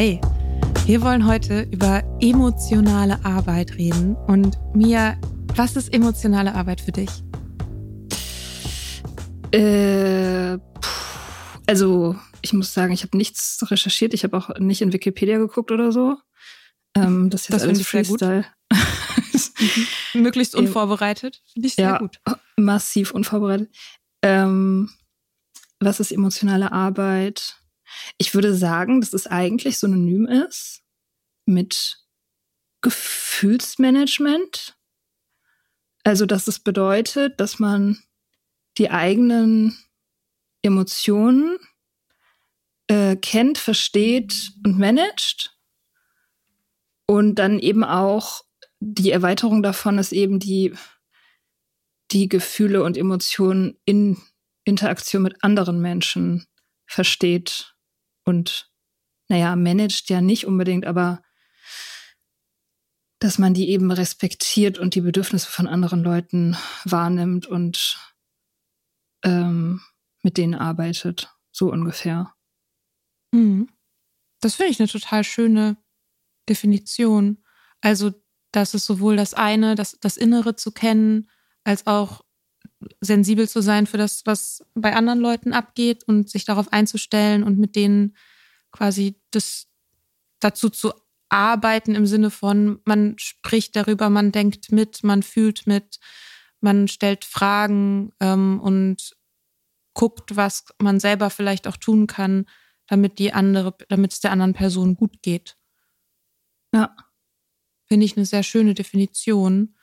Hi, wir wollen heute über emotionale Arbeit reden. Und Mia, was ist emotionale Arbeit für dich? Äh, also, ich muss sagen, ich habe nichts recherchiert. Ich habe auch nicht in Wikipedia geguckt oder so. Ähm, das ist jetzt das alles Freestyle. mhm. Möglichst unvorbereitet. Finde ich sehr ja, gut. Massiv unvorbereitet. Ähm, was ist emotionale Arbeit? Ich würde sagen, dass es eigentlich synonym ist mit Gefühlsmanagement. Also, dass es bedeutet, dass man die eigenen Emotionen äh, kennt, versteht und managt. Und dann eben auch die Erweiterung davon ist eben die, die Gefühle und Emotionen in Interaktion mit anderen Menschen versteht und naja, managt ja nicht unbedingt, aber dass man die eben respektiert und die Bedürfnisse von anderen Leuten wahrnimmt und ähm, mit denen arbeitet, so ungefähr. Mhm. Das finde ich eine total schöne Definition. Also, dass es sowohl das eine, das, das Innere zu kennen, als auch sensibel zu sein für das, was bei anderen Leuten abgeht und sich darauf einzustellen und mit denen quasi das dazu zu arbeiten im Sinne von, man spricht darüber, man denkt mit, man fühlt mit, man stellt Fragen ähm, und guckt, was man selber vielleicht auch tun kann, damit die andere, damit es der anderen Person gut geht. Ja. Finde ich eine sehr schöne Definition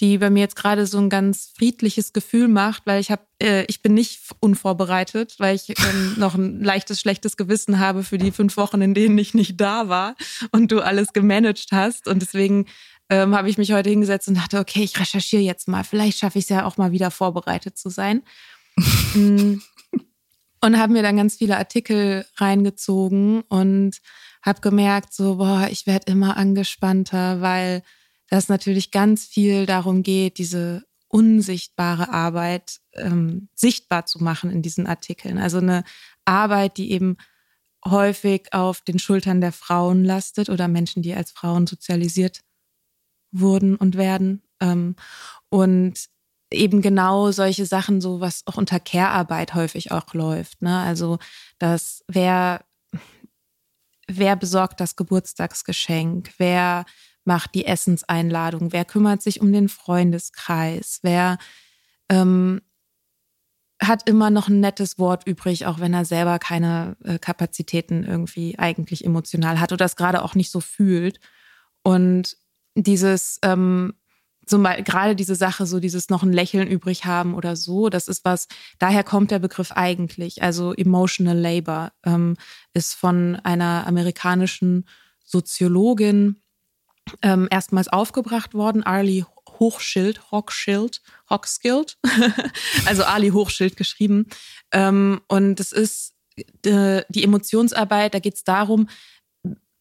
die bei mir jetzt gerade so ein ganz friedliches Gefühl macht, weil ich habe, äh, ich bin nicht unvorbereitet, weil ich ähm, noch ein leichtes, schlechtes Gewissen habe für die fünf Wochen, in denen ich nicht da war und du alles gemanagt hast. Und deswegen ähm, habe ich mich heute hingesetzt und dachte, okay, ich recherchiere jetzt mal. Vielleicht schaffe ich es ja auch mal wieder vorbereitet zu sein. Mm. und habe mir dann ganz viele Artikel reingezogen und habe gemerkt, so, boah, ich werde immer angespannter, weil dass natürlich ganz viel darum geht, diese unsichtbare Arbeit ähm, sichtbar zu machen in diesen Artikeln. Also eine Arbeit, die eben häufig auf den Schultern der Frauen lastet oder Menschen, die als Frauen sozialisiert wurden und werden. Ähm, und eben genau solche Sachen, so was auch unter Care-Arbeit häufig auch läuft. Ne? Also, dass wer, wer besorgt das Geburtstagsgeschenk, wer macht die Essenseinladung, wer kümmert sich um den Freundeskreis, wer ähm, hat immer noch ein nettes Wort übrig, auch wenn er selber keine äh, Kapazitäten irgendwie eigentlich emotional hat oder es gerade auch nicht so fühlt. Und dieses ähm, zum Beispiel gerade diese Sache, so dieses noch ein Lächeln übrig haben oder so, das ist was, daher kommt der Begriff eigentlich. Also Emotional Labor ähm, ist von einer amerikanischen Soziologin ähm, erstmals aufgebracht worden, Arlie Hochschild, Hochschild, Hochskild, also Ali Hochschild geschrieben. Ähm, und es ist äh, die Emotionsarbeit, da geht es darum,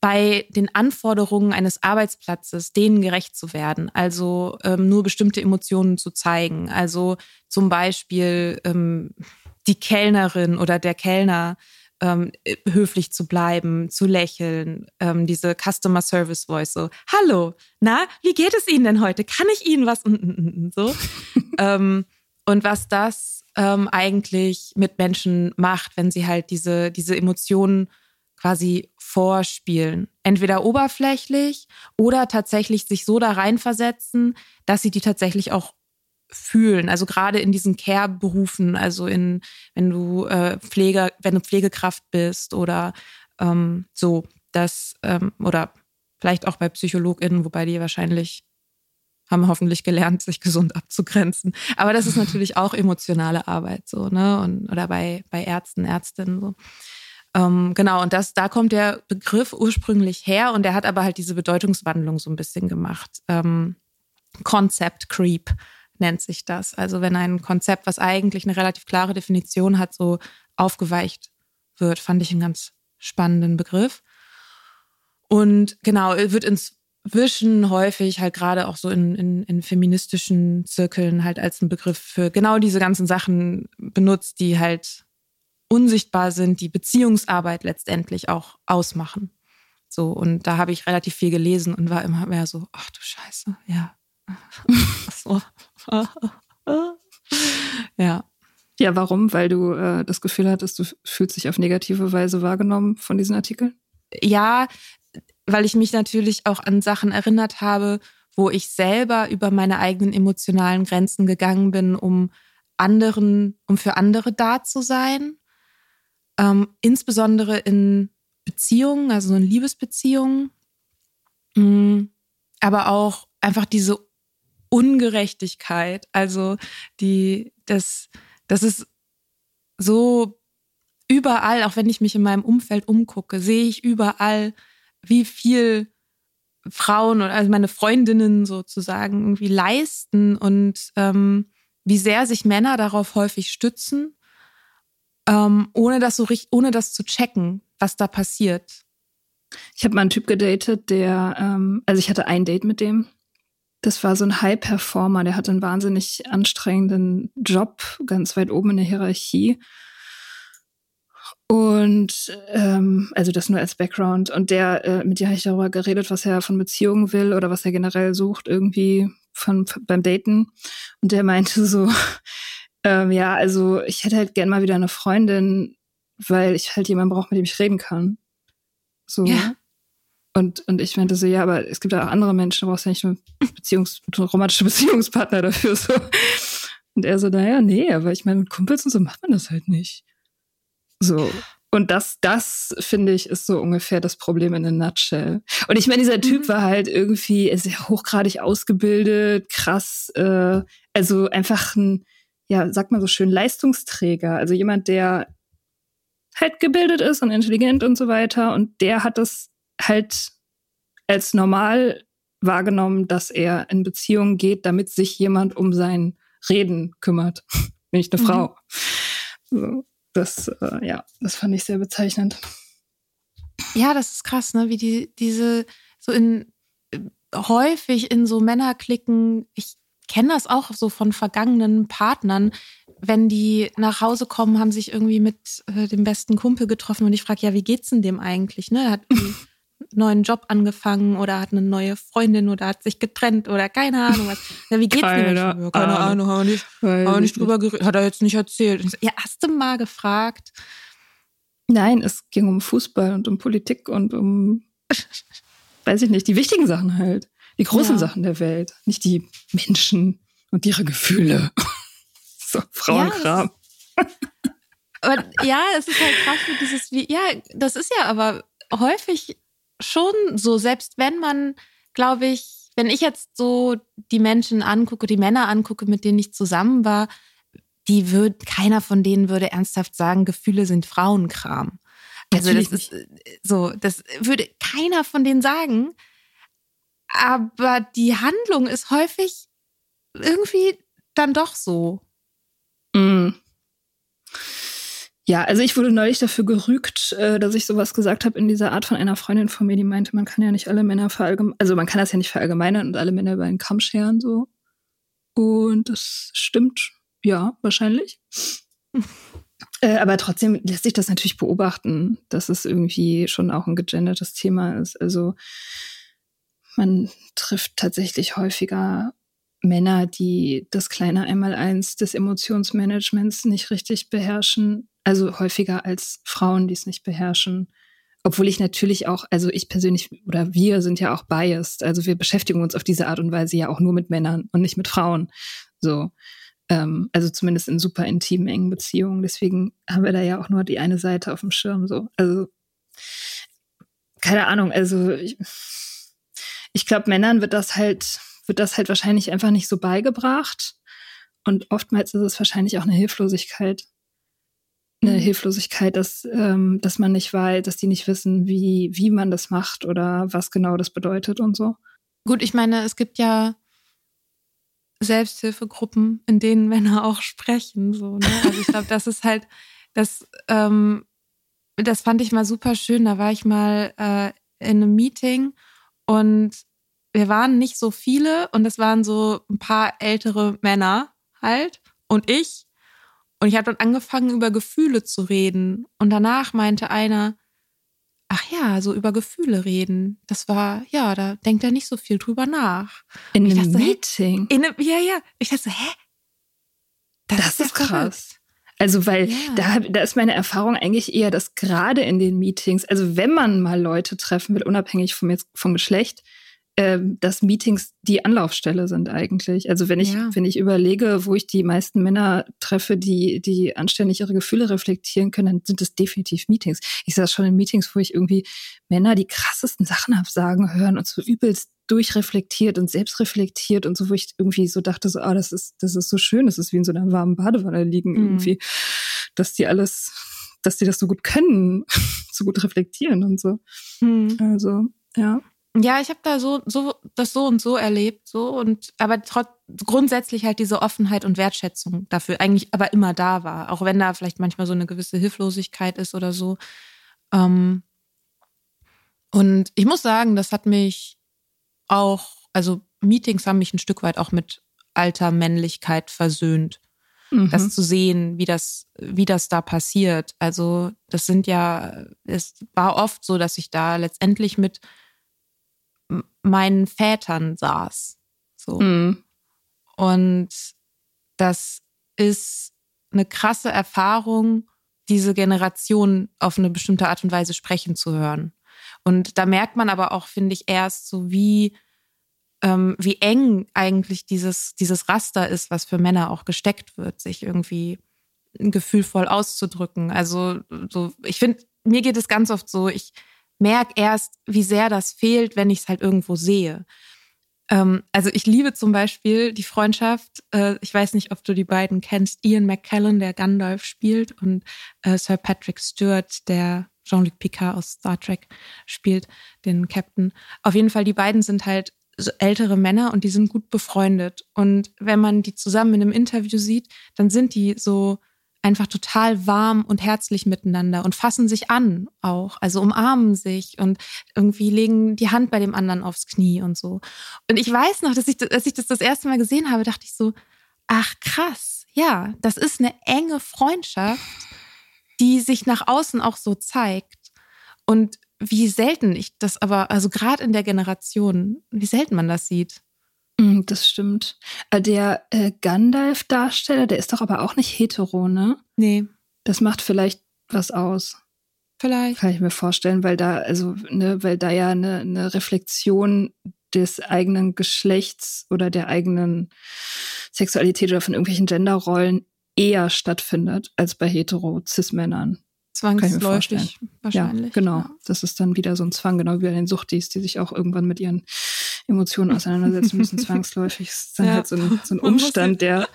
bei den Anforderungen eines Arbeitsplatzes denen gerecht zu werden, also ähm, nur bestimmte Emotionen zu zeigen. Also zum Beispiel ähm, die Kellnerin oder der Kellner ähm, höflich zu bleiben, zu lächeln, ähm, diese Customer Service Voice so, hallo, na, wie geht es Ihnen denn heute? Kann ich Ihnen was? So. ähm, und was das ähm, eigentlich mit Menschen macht, wenn sie halt diese, diese Emotionen quasi vorspielen. Entweder oberflächlich oder tatsächlich sich so da reinversetzen, dass sie die tatsächlich auch fühlen. Also gerade in diesen Care-Berufen, also in, wenn du äh, Pfleger, wenn du Pflegekraft bist oder ähm, so, das, ähm, oder vielleicht auch bei PsychologInnen, wobei die wahrscheinlich haben hoffentlich gelernt, sich gesund abzugrenzen. Aber das ist natürlich auch emotionale Arbeit, so, ne? Und, oder bei, bei Ärzten, Ärztinnen, so. Ähm, genau, und das, da kommt der Begriff ursprünglich her und der hat aber halt diese Bedeutungswandlung so ein bisschen gemacht. Ähm, Concept Creep nennt sich das. Also wenn ein Konzept, was eigentlich eine relativ klare Definition hat, so aufgeweicht wird, fand ich einen ganz spannenden Begriff. Und genau, wird inzwischen häufig halt gerade auch so in, in, in feministischen Zirkeln halt als ein Begriff für genau diese ganzen Sachen benutzt, die halt unsichtbar sind, die Beziehungsarbeit letztendlich auch ausmachen. So, und da habe ich relativ viel gelesen und war immer mehr so, ach du Scheiße, ja. so. ja. Ja, warum? Weil du äh, das Gefühl hattest, du fühlst dich auf negative Weise wahrgenommen von diesen Artikeln? Ja, weil ich mich natürlich auch an Sachen erinnert habe, wo ich selber über meine eigenen emotionalen Grenzen gegangen bin, um anderen, um für andere da zu sein ähm, insbesondere in Beziehungen, also so in Liebesbeziehungen, mm, aber auch einfach diese Ungerechtigkeit, also die, das, das ist so überall, auch wenn ich mich in meinem Umfeld umgucke, sehe ich überall, wie viel Frauen oder also meine Freundinnen sozusagen irgendwie leisten und ähm, wie sehr sich Männer darauf häufig stützen ähm, ohne das so richtig, ohne das zu checken, was da passiert. Ich habe mal einen Typ gedatet, der, ähm, also ich hatte ein Date mit dem. Das war so ein High-Performer, der hatte einen wahnsinnig anstrengenden Job, ganz weit oben in der Hierarchie. Und ähm, also das nur als Background. Und der, äh, mit dir habe ich darüber geredet, was er von Beziehungen will oder was er generell sucht, irgendwie von beim Daten. Und der meinte so, ähm, ja, also ich hätte halt gern mal wieder eine Freundin, weil ich halt jemanden brauche, mit dem ich reden kann. So. Ja. Und, und ich meinte so, ja, aber es gibt auch andere Menschen, du brauchst ja nicht nur Beziehungs romantische Beziehungspartner dafür. So. Und er so, naja, nee, aber ich meine, mit Kumpels und so macht man das halt nicht. So. Und das, das finde ich, ist so ungefähr das Problem in a nutshell. Und ich meine, dieser Typ mhm. war halt irgendwie sehr hochgradig ausgebildet, krass, äh, also einfach ein, ja, sagt man so schön, Leistungsträger. Also jemand, der halt gebildet ist und intelligent und so weiter. Und der hat das halt als normal wahrgenommen, dass er in Beziehungen geht, damit sich jemand um sein Reden kümmert. Nämlich eine mhm. Frau. So, das, äh, ja, das fand ich sehr bezeichnend. Ja, das ist krass, ne? Wie die, diese, so in häufig in so Männerklicken, ich kenne das auch so von vergangenen Partnern. Wenn die nach Hause kommen, haben sich irgendwie mit äh, dem besten Kumpel getroffen und ich frage, ja, wie geht's denn dem eigentlich? Ne? Hat neuen Job angefangen oder hat eine neue Freundin oder hat sich getrennt oder keine Ahnung was. Ja, wie geht's Keine dem Menschen? Ja, keine Ahnung. Haben wir nicht, haben nicht drüber geredet, hat er jetzt nicht erzählt. So, ja, hast du mal gefragt? Nein, es ging um Fußball und um Politik und um, weiß ich nicht, die wichtigen Sachen halt. Die großen Ja. Sachen der Welt. Nicht die Menschen und ihre Gefühle. so, Frauenkram. Aber ja, es ist halt krass, dieses, wie, ja, das ist ja aber häufig schon so, selbst wenn man, glaube ich, wenn ich jetzt so die Menschen angucke, die Männer angucke, mit denen ich zusammen war, die würd, keiner von denen würde ernsthaft sagen, Gefühle sind Frauenkram. Also Natürlich das ist so, das würde keiner von denen sagen. Aber die Handlung ist häufig irgendwie dann doch so. Mm. Ja, also ich wurde neulich dafür gerügt, äh, dass ich sowas gesagt habe in dieser Art von einer Freundin von mir, die meinte, man kann ja nicht alle Männer verallgemeinern, also man kann das ja nicht verallgemeinern und alle Männer über einen Kamm scheren so. Und das stimmt, ja, wahrscheinlich. äh, aber trotzdem lässt sich das natürlich beobachten, dass es irgendwie schon auch ein gegendertes Thema ist. Also man trifft tatsächlich häufiger Männer, die das kleine Einmaleins des Emotionsmanagements nicht richtig beherrschen. Also häufiger als Frauen, die es nicht beherrschen. Obwohl ich natürlich auch, also ich persönlich oder wir sind ja auch biased. Also wir beschäftigen uns auf diese Art und Weise ja auch nur mit Männern und nicht mit Frauen. So. Ähm, also zumindest in super intimen, engen Beziehungen. Deswegen haben wir da ja auch nur die eine Seite auf dem Schirm. So. Also keine Ahnung, also ich, ich glaube, Männern wird das halt, wird das halt wahrscheinlich einfach nicht so beigebracht. Und oftmals ist es wahrscheinlich auch eine Hilflosigkeit. Eine Hilflosigkeit, dass, ähm, dass man nicht weiß, dass die nicht wissen, wie, wie man das macht oder was genau das bedeutet und so. Gut, ich meine, es gibt ja Selbsthilfegruppen, in denen Männer auch sprechen. So, ne? Also ich glaube, das ist halt, das, ähm, das fand ich mal super schön. Da war ich mal äh, in einem Meeting und wir waren nicht so viele und es waren so ein paar ältere Männer halt und ich. Und ich habe dann angefangen, über Gefühle zu reden. Und danach meinte einer, ach ja, so über Gefühle reden. Das war, ja, da denkt er nicht so viel drüber nach. In einem dachte? Meeting. In einem, ja, ja. Ich dachte so, hä? Das, ja ist krass. verrückt. Also, weil Ja. da, da ist meine Erfahrung eigentlich eher, dass gerade in den Meetings, also wenn man mal Leute treffen will, unabhängig vom, jetzt, vom Geschlecht, ähm, dass Meetings die Anlaufstelle sind eigentlich. Also wenn ich, Ja. wenn ich überlege, wo ich die meisten Männer treffe, die, die anständig ihre Gefühle reflektieren können, dann sind es definitiv Meetings. Ich saß schon in Meetings, wo ich irgendwie Männer die krassesten Sachen hab sagen hören und so übelst durchreflektiert und selbstreflektiert und so, wo ich irgendwie so dachte, so, ah, das ist, das ist so schön, das ist wie in so einer warmen Badewanne liegen Mhm. irgendwie, dass die alles, dass die das so gut können, so gut reflektieren und so. Hm. Also, ja. Ja, ich habe da so, so das so und so erlebt, so und aber trotz grundsätzlich halt diese Offenheit und Wertschätzung dafür eigentlich aber immer da war, auch wenn da vielleicht manchmal so eine gewisse Hilflosigkeit ist oder so. Ähm, und ich muss sagen, das hat mich auch, also Meetings haben mich ein Stück weit auch mit alter Männlichkeit versöhnt. Mhm. das zu sehen, wie das, wie das da passiert. Also das sind ja, es war oft so, dass ich da letztendlich mit meinen Vätern saß. So. Mhm. Und das ist eine krasse Erfahrung, diese Generation auf eine bestimmte Art und Weise sprechen zu hören. Und da merkt man aber auch, finde ich, erst so, wie, ähm, wie eng eigentlich dieses, dieses Raster ist, was für Männer auch gesteckt wird, sich irgendwie gefühlvoll auszudrücken. Also so, ich finde, mir geht es ganz oft so, ich merke erst, wie sehr das fehlt, wenn ich es halt irgendwo sehe. Ähm, also ich liebe zum Beispiel die Freundschaft, äh, ich weiß nicht, ob du die beiden kennst, Ian McKellen, der Gandalf spielt, und äh, Sir Patrick Stewart, der Jean-Luc Picard aus Star Trek spielt, den Captain. Auf jeden Fall, die beiden sind halt ältere Männer und die sind gut befreundet. Und wenn man die zusammen in einem Interview sieht, dann sind die so einfach total warm und herzlich miteinander und fassen sich an auch, also umarmen sich und irgendwie legen die Hand bei dem anderen aufs Knie und so. Und ich weiß noch, dass ich, als ich das das erste Mal gesehen habe, dachte ich so, ach krass, ja, das ist eine enge Freundschaft, die sich nach außen auch so zeigt. Und wie selten ich das aber, also gerade in der Generation, wie selten man das sieht. Mm, das stimmt. Äh, der äh, Gandalf-Darsteller, der ist doch aber auch nicht hetero, ne? Nee. Das macht vielleicht was aus. Vielleicht. Kann ich mir vorstellen, weil da, also, ne, weil da ja eine, eine Reflexion des eigenen Geschlechts oder der eigenen Sexualität oder von irgendwelchen Genderrollen eher stattfindet als bei hetero-cis-Männern. Zwangsläufig wahrscheinlich. Ja, genau. Ja. Das ist dann wieder so ein Zwang, genau wie bei den Suchtis, die sich auch irgendwann mit ihren Emotionen auseinandersetzen müssen, zwangsläufig. Das ist dann ja. halt so ein, so ein Umstand, der,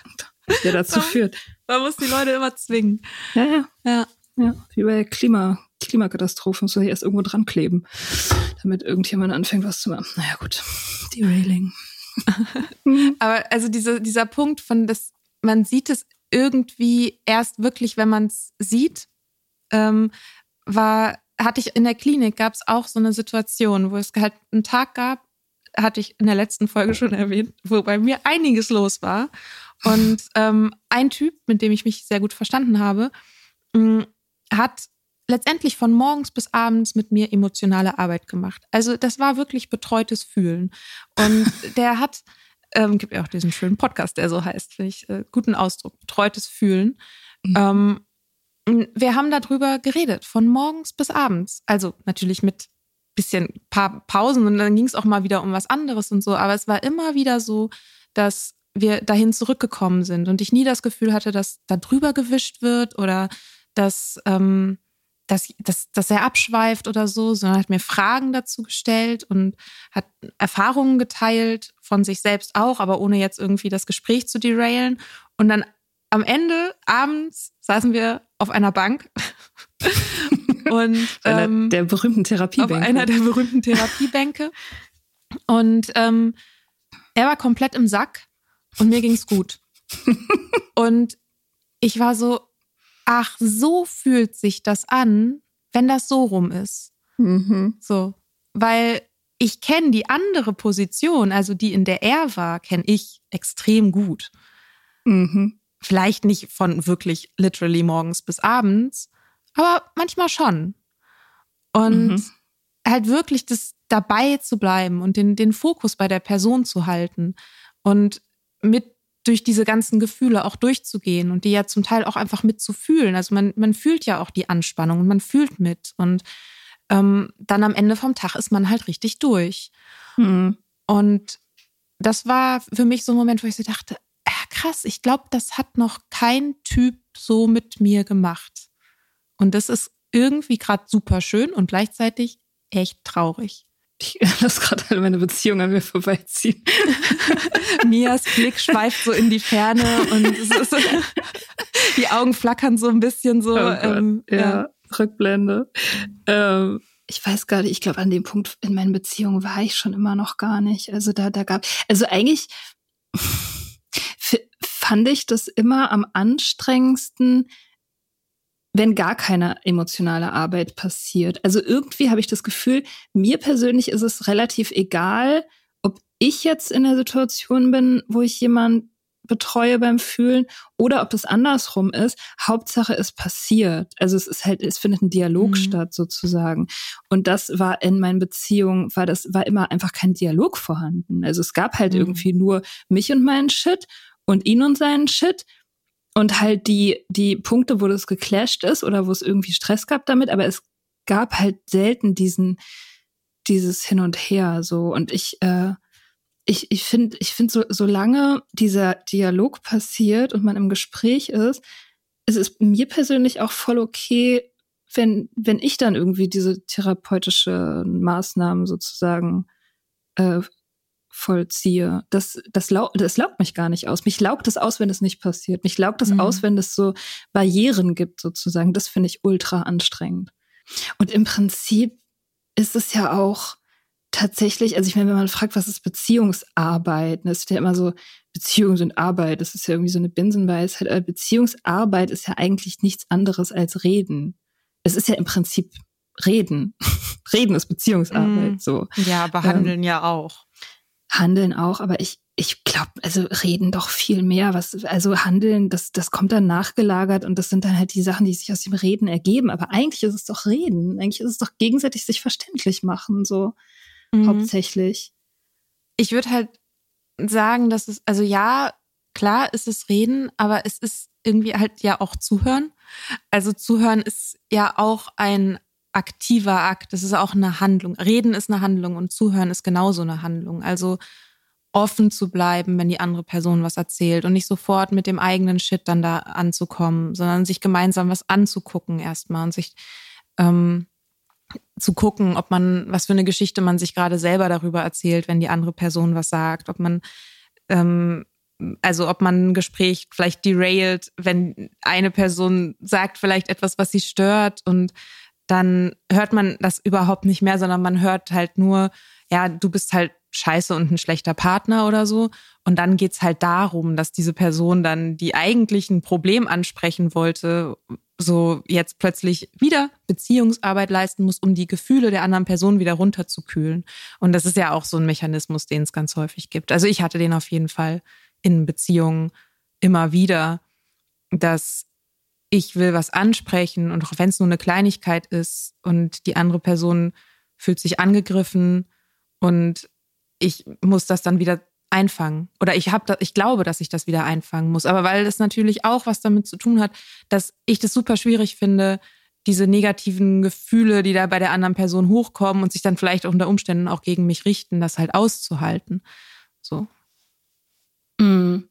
der dazu führt. Man muss die Leute immer zwingen. Ja, ja. Ja, ja. wie bei Klima, Klimakatastrophen, muss man erst irgendwo dran kleben, damit irgendjemand anfängt, was zu machen. Naja, gut. Derailing. Aber also diese, dieser Punkt von, dass man sieht es irgendwie erst wirklich, wenn man es sieht, ähm, war, hatte ich in der Klinik, gab es auch so eine Situation, wo es halt einen Tag gab, hatte ich in der letzten Folge schon erwähnt, wo bei mir einiges los war. Und ähm, ein Typ, mit dem ich mich sehr gut verstanden habe, mh, mm, hat letztendlich von morgens bis abends mit mir emotionale Arbeit gemacht. Also das war wirklich betreutes Fühlen. Und der hat, ähm, gibt ja auch diesen schönen Podcast, der so heißt, finde ich, äh, guten Ausdruck, betreutes Fühlen. Mhm. Ähm, wir haben darüber geredet, von morgens bis abends. Also natürlich mit bisschen paar Pausen und dann ging es auch mal wieder um was anderes und so. Aber es war immer wieder so, dass wir dahin zurückgekommen sind und ich nie das Gefühl hatte, dass da drüber gewischt wird oder dass, ähm, dass, dass, dass er abschweift oder so, sondern hat mir Fragen dazu gestellt und hat Erfahrungen geteilt von sich selbst auch, aber ohne jetzt irgendwie das Gespräch zu derailen. Und dann am Ende abends saßen wir auf einer Bank und ähm, der berühmten Therapiebänke. Auf einer der berühmten Therapiebänke. Und ähm, er war komplett im Sack und mir ging's gut. und ich war so, ach, so fühlt sich das an, wenn das so rum ist. Mhm. So, weil ich kenne die andere Position, also die, in der er war, kenne ich extrem gut. Mhm. Vielleicht nicht von wirklich literally morgens bis abends, aber manchmal schon. Und mhm. halt wirklich das dabei zu bleiben und den, den Fokus bei der Person zu halten und mit durch diese ganzen Gefühle auch durchzugehen und die ja zum Teil auch einfach mitzufühlen. Also man, man fühlt ja auch die Anspannung und man fühlt mit. Und ähm, dann am Ende vom Tag ist man halt richtig durch. Mhm. Und das war für mich so ein Moment, wo ich so dachte, ja, krass, ich glaube, das hat noch kein Typ so mit mir gemacht. Und das ist irgendwie gerade super schön und gleichzeitig echt traurig. Ich lasse gerade alle meine Beziehungen an mir vorbeiziehen. Mias Blick schweift so in die Ferne und so, die Augen flackern so ein bisschen so. Oh ähm, ja, ja, Rückblende. Ähm, ich weiß gar nicht, ich glaube, an dem Punkt in meinen Beziehungen war ich schon immer noch gar nicht. Also da, da gab, also eigentlich fand ich das immer am anstrengendsten, wenn gar keine emotionale Arbeit passiert. Also irgendwie habe ich das Gefühl, mir persönlich ist es relativ egal, ob ich jetzt in der Situation bin, wo ich jemand betreue beim Fühlen oder ob das andersrum ist. Hauptsache es passiert. Also es ist halt, es findet ein Dialog mhm. statt sozusagen. Und das war in meinen Beziehungen, war das, war immer einfach kein Dialog vorhanden. Also es gab halt mhm. irgendwie nur mich und meinen Shit und ihn und seinen Shit und halt die, die Punkte, wo das geclasht ist oder wo es irgendwie Stress gab damit, aber es gab halt selten diesen, dieses Hin und Her so. Und ich, äh, ich, ich finde, ich finde, so, solange dieser Dialog passiert und man im Gespräch ist, es ist mir persönlich auch voll okay, wenn, wenn ich dann irgendwie diese therapeutische Maßnahmen sozusagen äh, vollziehe. Das, das, lau das laugt mich gar nicht aus. Mich laugt es aus, wenn es nicht passiert. Mich laugt es mhm. aus, wenn es so Barrieren gibt, sozusagen. Das finde ich ultra anstrengend. Und im Prinzip ist es ja auch tatsächlich, also ich meine, wenn man fragt, was ist Beziehungsarbeit, das ist ja immer so, Beziehungen sind Arbeit, das ist ja irgendwie so eine Binsenweisheit, aber Beziehungsarbeit ist ja eigentlich nichts anderes als Reden. Es ist ja im Prinzip Reden. Reden ist Beziehungsarbeit, mm. so. Ja, aber Handeln ähm, ja auch. Handeln auch, aber ich, ich glaube, also reden doch viel mehr. Was, also handeln, das, das kommt dann nachgelagert und das sind dann halt die Sachen, die sich aus dem Reden ergeben. Aber eigentlich ist es doch Reden. Eigentlich ist es doch gegenseitig sich verständlich machen, so mhm. hauptsächlich. Ich würde halt sagen, dass es, also ja, klar ist es Reden, aber es ist irgendwie halt ja auch Zuhören. Also Zuhören ist ja auch ein aktiver Akt. Das ist auch eine Handlung. Reden ist eine Handlung und Zuhören ist genauso eine Handlung. Also offen zu bleiben, wenn die andere Person was erzählt und nicht sofort mit dem eigenen Shit dann da anzukommen, sondern sich gemeinsam was anzugucken erstmal und sich ähm, zu gucken, ob man, was für eine Geschichte man sich gerade selber darüber erzählt, wenn die andere Person was sagt, ob man, ähm, also ob man ein Gespräch vielleicht derailt, wenn eine Person sagt vielleicht etwas, was sie stört und dann hört man das überhaupt nicht mehr, sondern man hört halt nur, ja, du bist halt scheiße und ein schlechter Partner oder so. Und dann geht's halt darum, dass diese Person dann, die eigentlich ein Problem ansprechen wollte, so jetzt plötzlich wieder Beziehungsarbeit leisten muss, um die Gefühle der anderen Person wieder runterzukühlen. Und das ist ja auch so ein Mechanismus, den es ganz häufig gibt. Also ich hatte den auf jeden Fall in Beziehungen immer wieder, dass ich will was ansprechen und auch wenn es nur eine Kleinigkeit ist und die andere Person fühlt sich angegriffen und ich muss das dann wieder einfangen oder ich habe ich glaube, dass ich das wieder einfangen muss, aber weil das natürlich auch was damit zu tun hat, dass ich das super schwierig finde, diese negativen Gefühle, die da bei der anderen Person hochkommen und sich dann vielleicht unter Umständen auch gegen mich richten, das halt auszuhalten. So. Mm.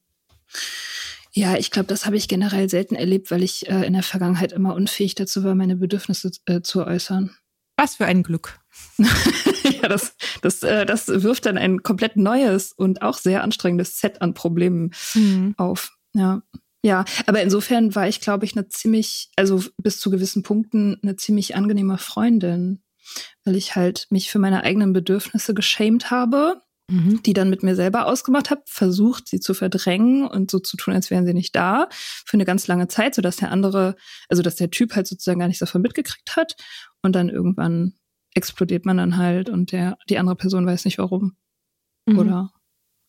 Ja, ich glaube, das habe ich generell selten erlebt, weil ich äh, in der Vergangenheit immer unfähig dazu war, meine Bedürfnisse äh, zu äußern. Was für ein Glück. ja, das, das, äh, das wirft dann ein komplett neues und auch sehr anstrengendes Set an Problemen mhm. auf. Ja. Ja, aber insofern war ich, glaube ich, eine ziemlich, also bis zu gewissen Punkten eine ziemlich angenehme Freundin, weil ich halt mich für meine eigenen Bedürfnisse geschämt habe, mhm. die dann mit mir selber ausgemacht habe, versucht, sie zu verdrängen und so zu tun, als wären sie nicht da, für eine ganz lange Zeit, sodass der andere, also dass der Typ halt sozusagen gar nichts davon mitgekriegt hat und dann irgendwann explodiert man dann halt und der, die andere Person weiß nicht warum. Mhm. Oder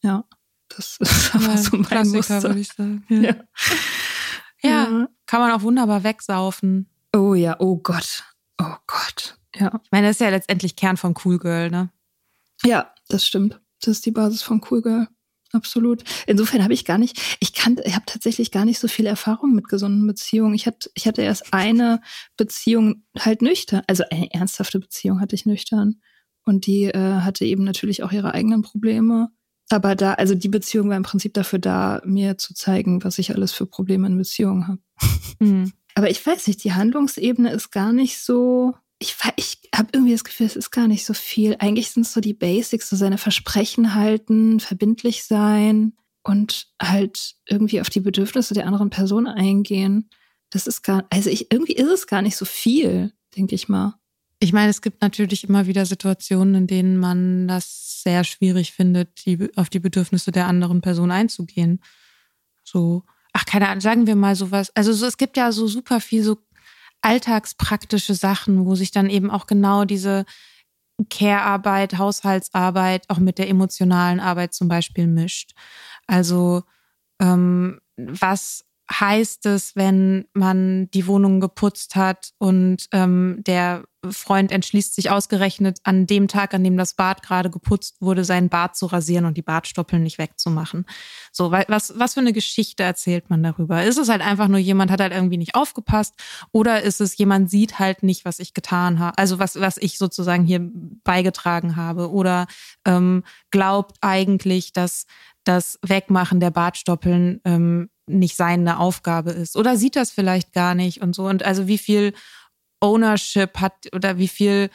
ja, das ist aber ja, so mein Klassiker, Muster. würde ich sagen. Ja. Ja. ja. kann man auch wunderbar wegsaufen. Oh ja, oh Gott. Oh Gott. Ja. Ich meine, das ist ja letztendlich Kern von Cool Girl, ne? Ja, das stimmt. Das ist die Basis von Cool Girl. Absolut. Insofern habe ich gar nicht, ich kann, ich habe tatsächlich gar nicht so viel Erfahrung mit gesunden Beziehungen. Ich hatte, ich hatte erst eine Beziehung halt nüchtern, also eine ernsthafte Beziehung hatte ich nüchtern. Und die äh, hatte eben natürlich auch ihre eigenen Probleme. Aber da, also die Beziehung war im Prinzip dafür da, mir zu zeigen, was ich alles für Probleme in Beziehungen habe. Mhm. Aber ich weiß nicht, die Handlungsebene ist gar nicht so, ich, ich habe irgendwie das Gefühl, es ist gar nicht so viel. Eigentlich sind es so die Basics, so seine Versprechen halten, verbindlich sein und halt irgendwie auf die Bedürfnisse der anderen Person eingehen. Das ist gar, also ich, irgendwie ist es gar nicht so viel, denke ich mal. Ich meine, es gibt natürlich immer wieder Situationen, in denen man das sehr schwierig findet, die, auf die Bedürfnisse der anderen Person einzugehen. So, ach, keine Ahnung, sagen wir mal sowas. Also so, es gibt ja so super viel so alltagspraktische Sachen, wo sich dann eben auch genau diese Care-Arbeit, Haushaltsarbeit auch mit der emotionalen Arbeit zum Beispiel mischt. Also ähm, was heißt es, wenn man die Wohnung geputzt hat und ähm, der Freund entschließt sich ausgerechnet an dem Tag, an dem das Bad gerade geputzt wurde, sein Bad zu rasieren und die Bartstoppeln nicht wegzumachen. So, was, was für eine Geschichte erzählt man darüber? Ist es halt einfach nur jemand hat halt irgendwie nicht aufgepasst oder ist es jemand sieht halt nicht, was ich getan habe, also was, was ich sozusagen hier beigetragen habe oder ähm, glaubt eigentlich, dass das Wegmachen der Bartstoppeln ähm, nicht seine Aufgabe ist oder sieht das vielleicht gar nicht und so und also wie viel Ownership hat oder wie viel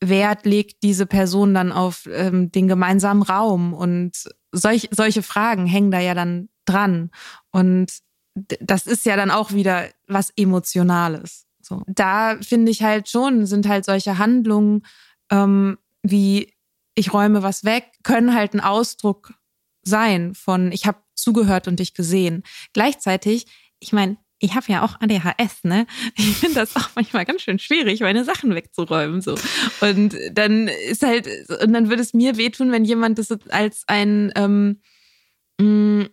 Wert legt diese Person dann auf ähm, den gemeinsamen Raum und solch, solche Fragen hängen da ja dann dran und das ist ja dann auch wieder was Emotionales. So. Da finde ich halt schon, sind halt solche Handlungen ähm, wie ich räume was weg, können halt ein Ausdruck sein von ich habe zugehört und dich gesehen. Gleichzeitig, ich meine, ich habe ja auch ADHS, ne? Ich finde das auch manchmal ganz schön schwierig, meine Sachen wegzuräumen so. Und dann ist halt und dann würde es mir wehtun, wenn jemand das als ein ähm, mm,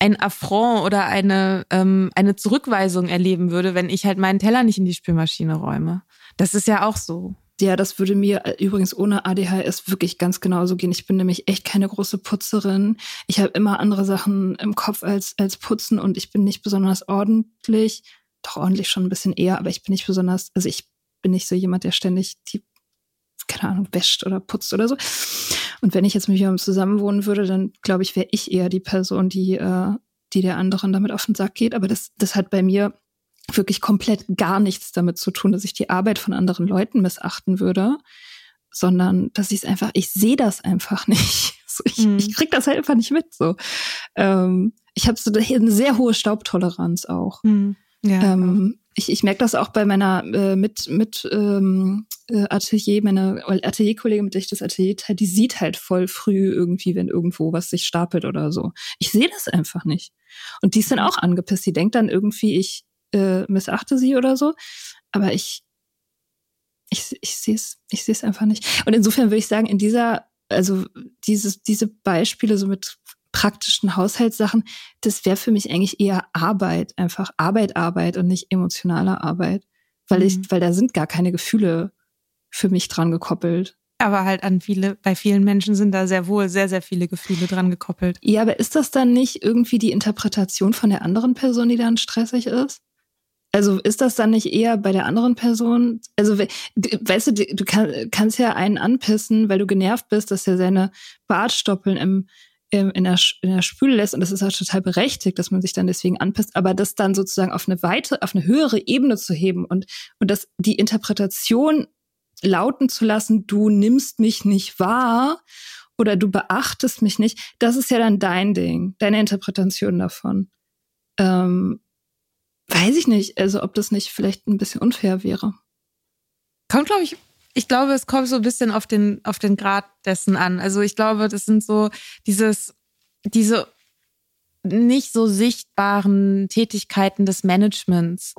ein Affront oder eine ähm, eine Zurückweisung erleben würde, wenn ich halt meinen Teller nicht in die Spülmaschine räume. Das ist ja auch so. Ja, das würde mir äh, übrigens ohne ADHS wirklich ganz genauso gehen. Ich bin nämlich echt keine große Putzerin. Ich habe immer andere Sachen im Kopf als, als Putzen und ich bin nicht besonders ordentlich. Doch ordentlich schon ein bisschen eher, aber ich bin nicht besonders, also ich bin nicht so jemand, der ständig die, keine Ahnung, wäscht oder putzt oder so. Und wenn ich jetzt mit jemandem zusammenwohnen würde, dann glaube ich, wäre ich eher die Person, die, äh, die der anderen damit auf den Sack geht. Aber das, das hat bei mir wirklich komplett gar nichts damit zu tun, dass ich die Arbeit von anderen Leuten missachten würde, sondern dass ich es einfach, ich sehe das einfach nicht. So, ich, mhm. ich krieg das halt einfach nicht mit. So, ähm, ich habe so eine sehr hohe Staubtoleranz auch. Mhm. Ja, ähm, ich, ich merke das auch bei meiner äh, mit mit ähm, äh, Atelier, meine Atelierkollegin, mit der ich das Atelier teile, die sieht halt voll früh irgendwie, wenn irgendwo was sich stapelt oder so. Ich sehe das einfach nicht. Und die ist dann mhm. auch angepisst. Die denkt dann irgendwie, ich äh, missachte sie oder so. Aber ich, ich, ich sehe es, ich sehe es einfach nicht. Und insofern würde ich sagen, in dieser, also dieses, diese Beispiele so mit praktischen Haushaltssachen, das wäre für mich eigentlich eher Arbeit, einfach Arbeit, Arbeit und nicht emotionale Arbeit. Weil ich, mhm. weil da sind gar keine Gefühle für mich dran gekoppelt. Aber halt an viele, bei vielen Menschen sind da sehr wohl sehr, sehr viele Gefühle dran gekoppelt. Ja, aber ist das dann nicht irgendwie die Interpretation von der anderen Person, die dann stressig ist? Also ist das dann nicht eher bei der anderen Person? Also weißt du, du kann, kannst ja einen anpissen, weil du genervt bist, dass er seine Bartstoppeln im, im, in, der, in der Spüle lässt und das ist auch total berechtigt, dass man sich dann deswegen anpisst, aber das dann sozusagen auf eine weite, auf eine höhere Ebene zu heben und, und das die Interpretation lauten zu lassen, du nimmst mich nicht wahr oder du beachtest mich nicht, das ist ja dann dein Ding, deine Interpretation davon. Ähm, weiß ich nicht, also ob das nicht vielleicht ein bisschen unfair wäre. Kommt, glaube ich, ich glaube, es kommt so ein bisschen auf den, auf den Grad dessen an. Also ich glaube, das sind so dieses, diese nicht so sichtbaren Tätigkeiten des Managements,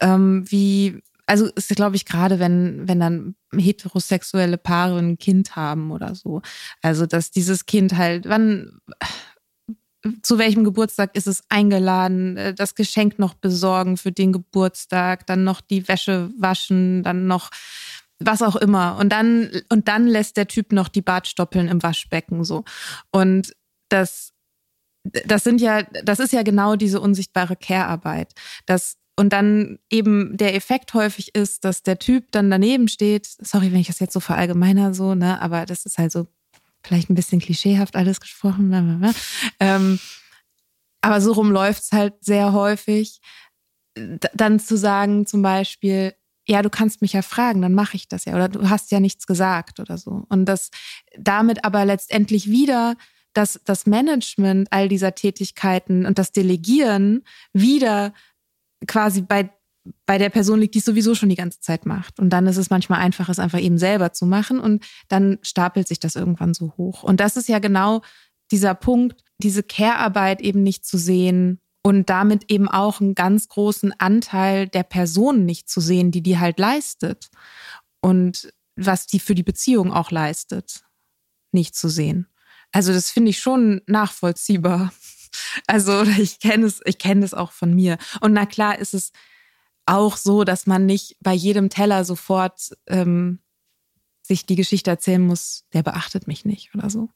ähm, wie, also ist glaube ich gerade, wenn, wenn dann heterosexuelle Paare ein Kind haben oder so. Also, dass dieses Kind halt, wann, zu welchem Geburtstag ist es eingeladen, äh, das Geschenk noch besorgen für den Geburtstag, dann noch die Wäsche waschen, dann noch was auch immer. Und dann, und dann lässt der Typ noch die Bartstoppeln im Waschbecken so. Und das, das sind ja, das ist ja genau diese unsichtbare Care-Arbeit. Und dann eben der Effekt häufig ist, dass der Typ dann daneben steht. Sorry, wenn ich das jetzt so verallgemeiner so, ne, aber das ist halt so vielleicht ein bisschen klischeehaft alles gesprochen, blablabla. Ähm, aber so rum läuft's halt sehr häufig. dann zu sagen zum Beispiel, ja, du kannst mich ja fragen, dann mache ich das ja. Oder du hast ja nichts gesagt oder so. Und das damit aber letztendlich wieder dass das Management all dieser Tätigkeiten und das Delegieren wieder quasi bei bei der Person liegt, die es sowieso schon die ganze Zeit macht. Und dann ist es manchmal einfach, es einfach eben selber zu machen und dann stapelt sich das irgendwann so hoch. Und das ist ja genau dieser Punkt, diese Care-Arbeit eben nicht zu sehen und damit eben auch einen ganz großen Anteil der Person nicht zu sehen, die die halt leistet und was die für die Beziehung auch leistet, nicht zu sehen. Also das finde ich schon nachvollziehbar. Also ich kenne es, ich kenne es auch von mir. Und na klar ist es auch so, dass man nicht bei jedem Teller sofort ähm, sich die Geschichte erzählen muss, der beachtet mich nicht oder so.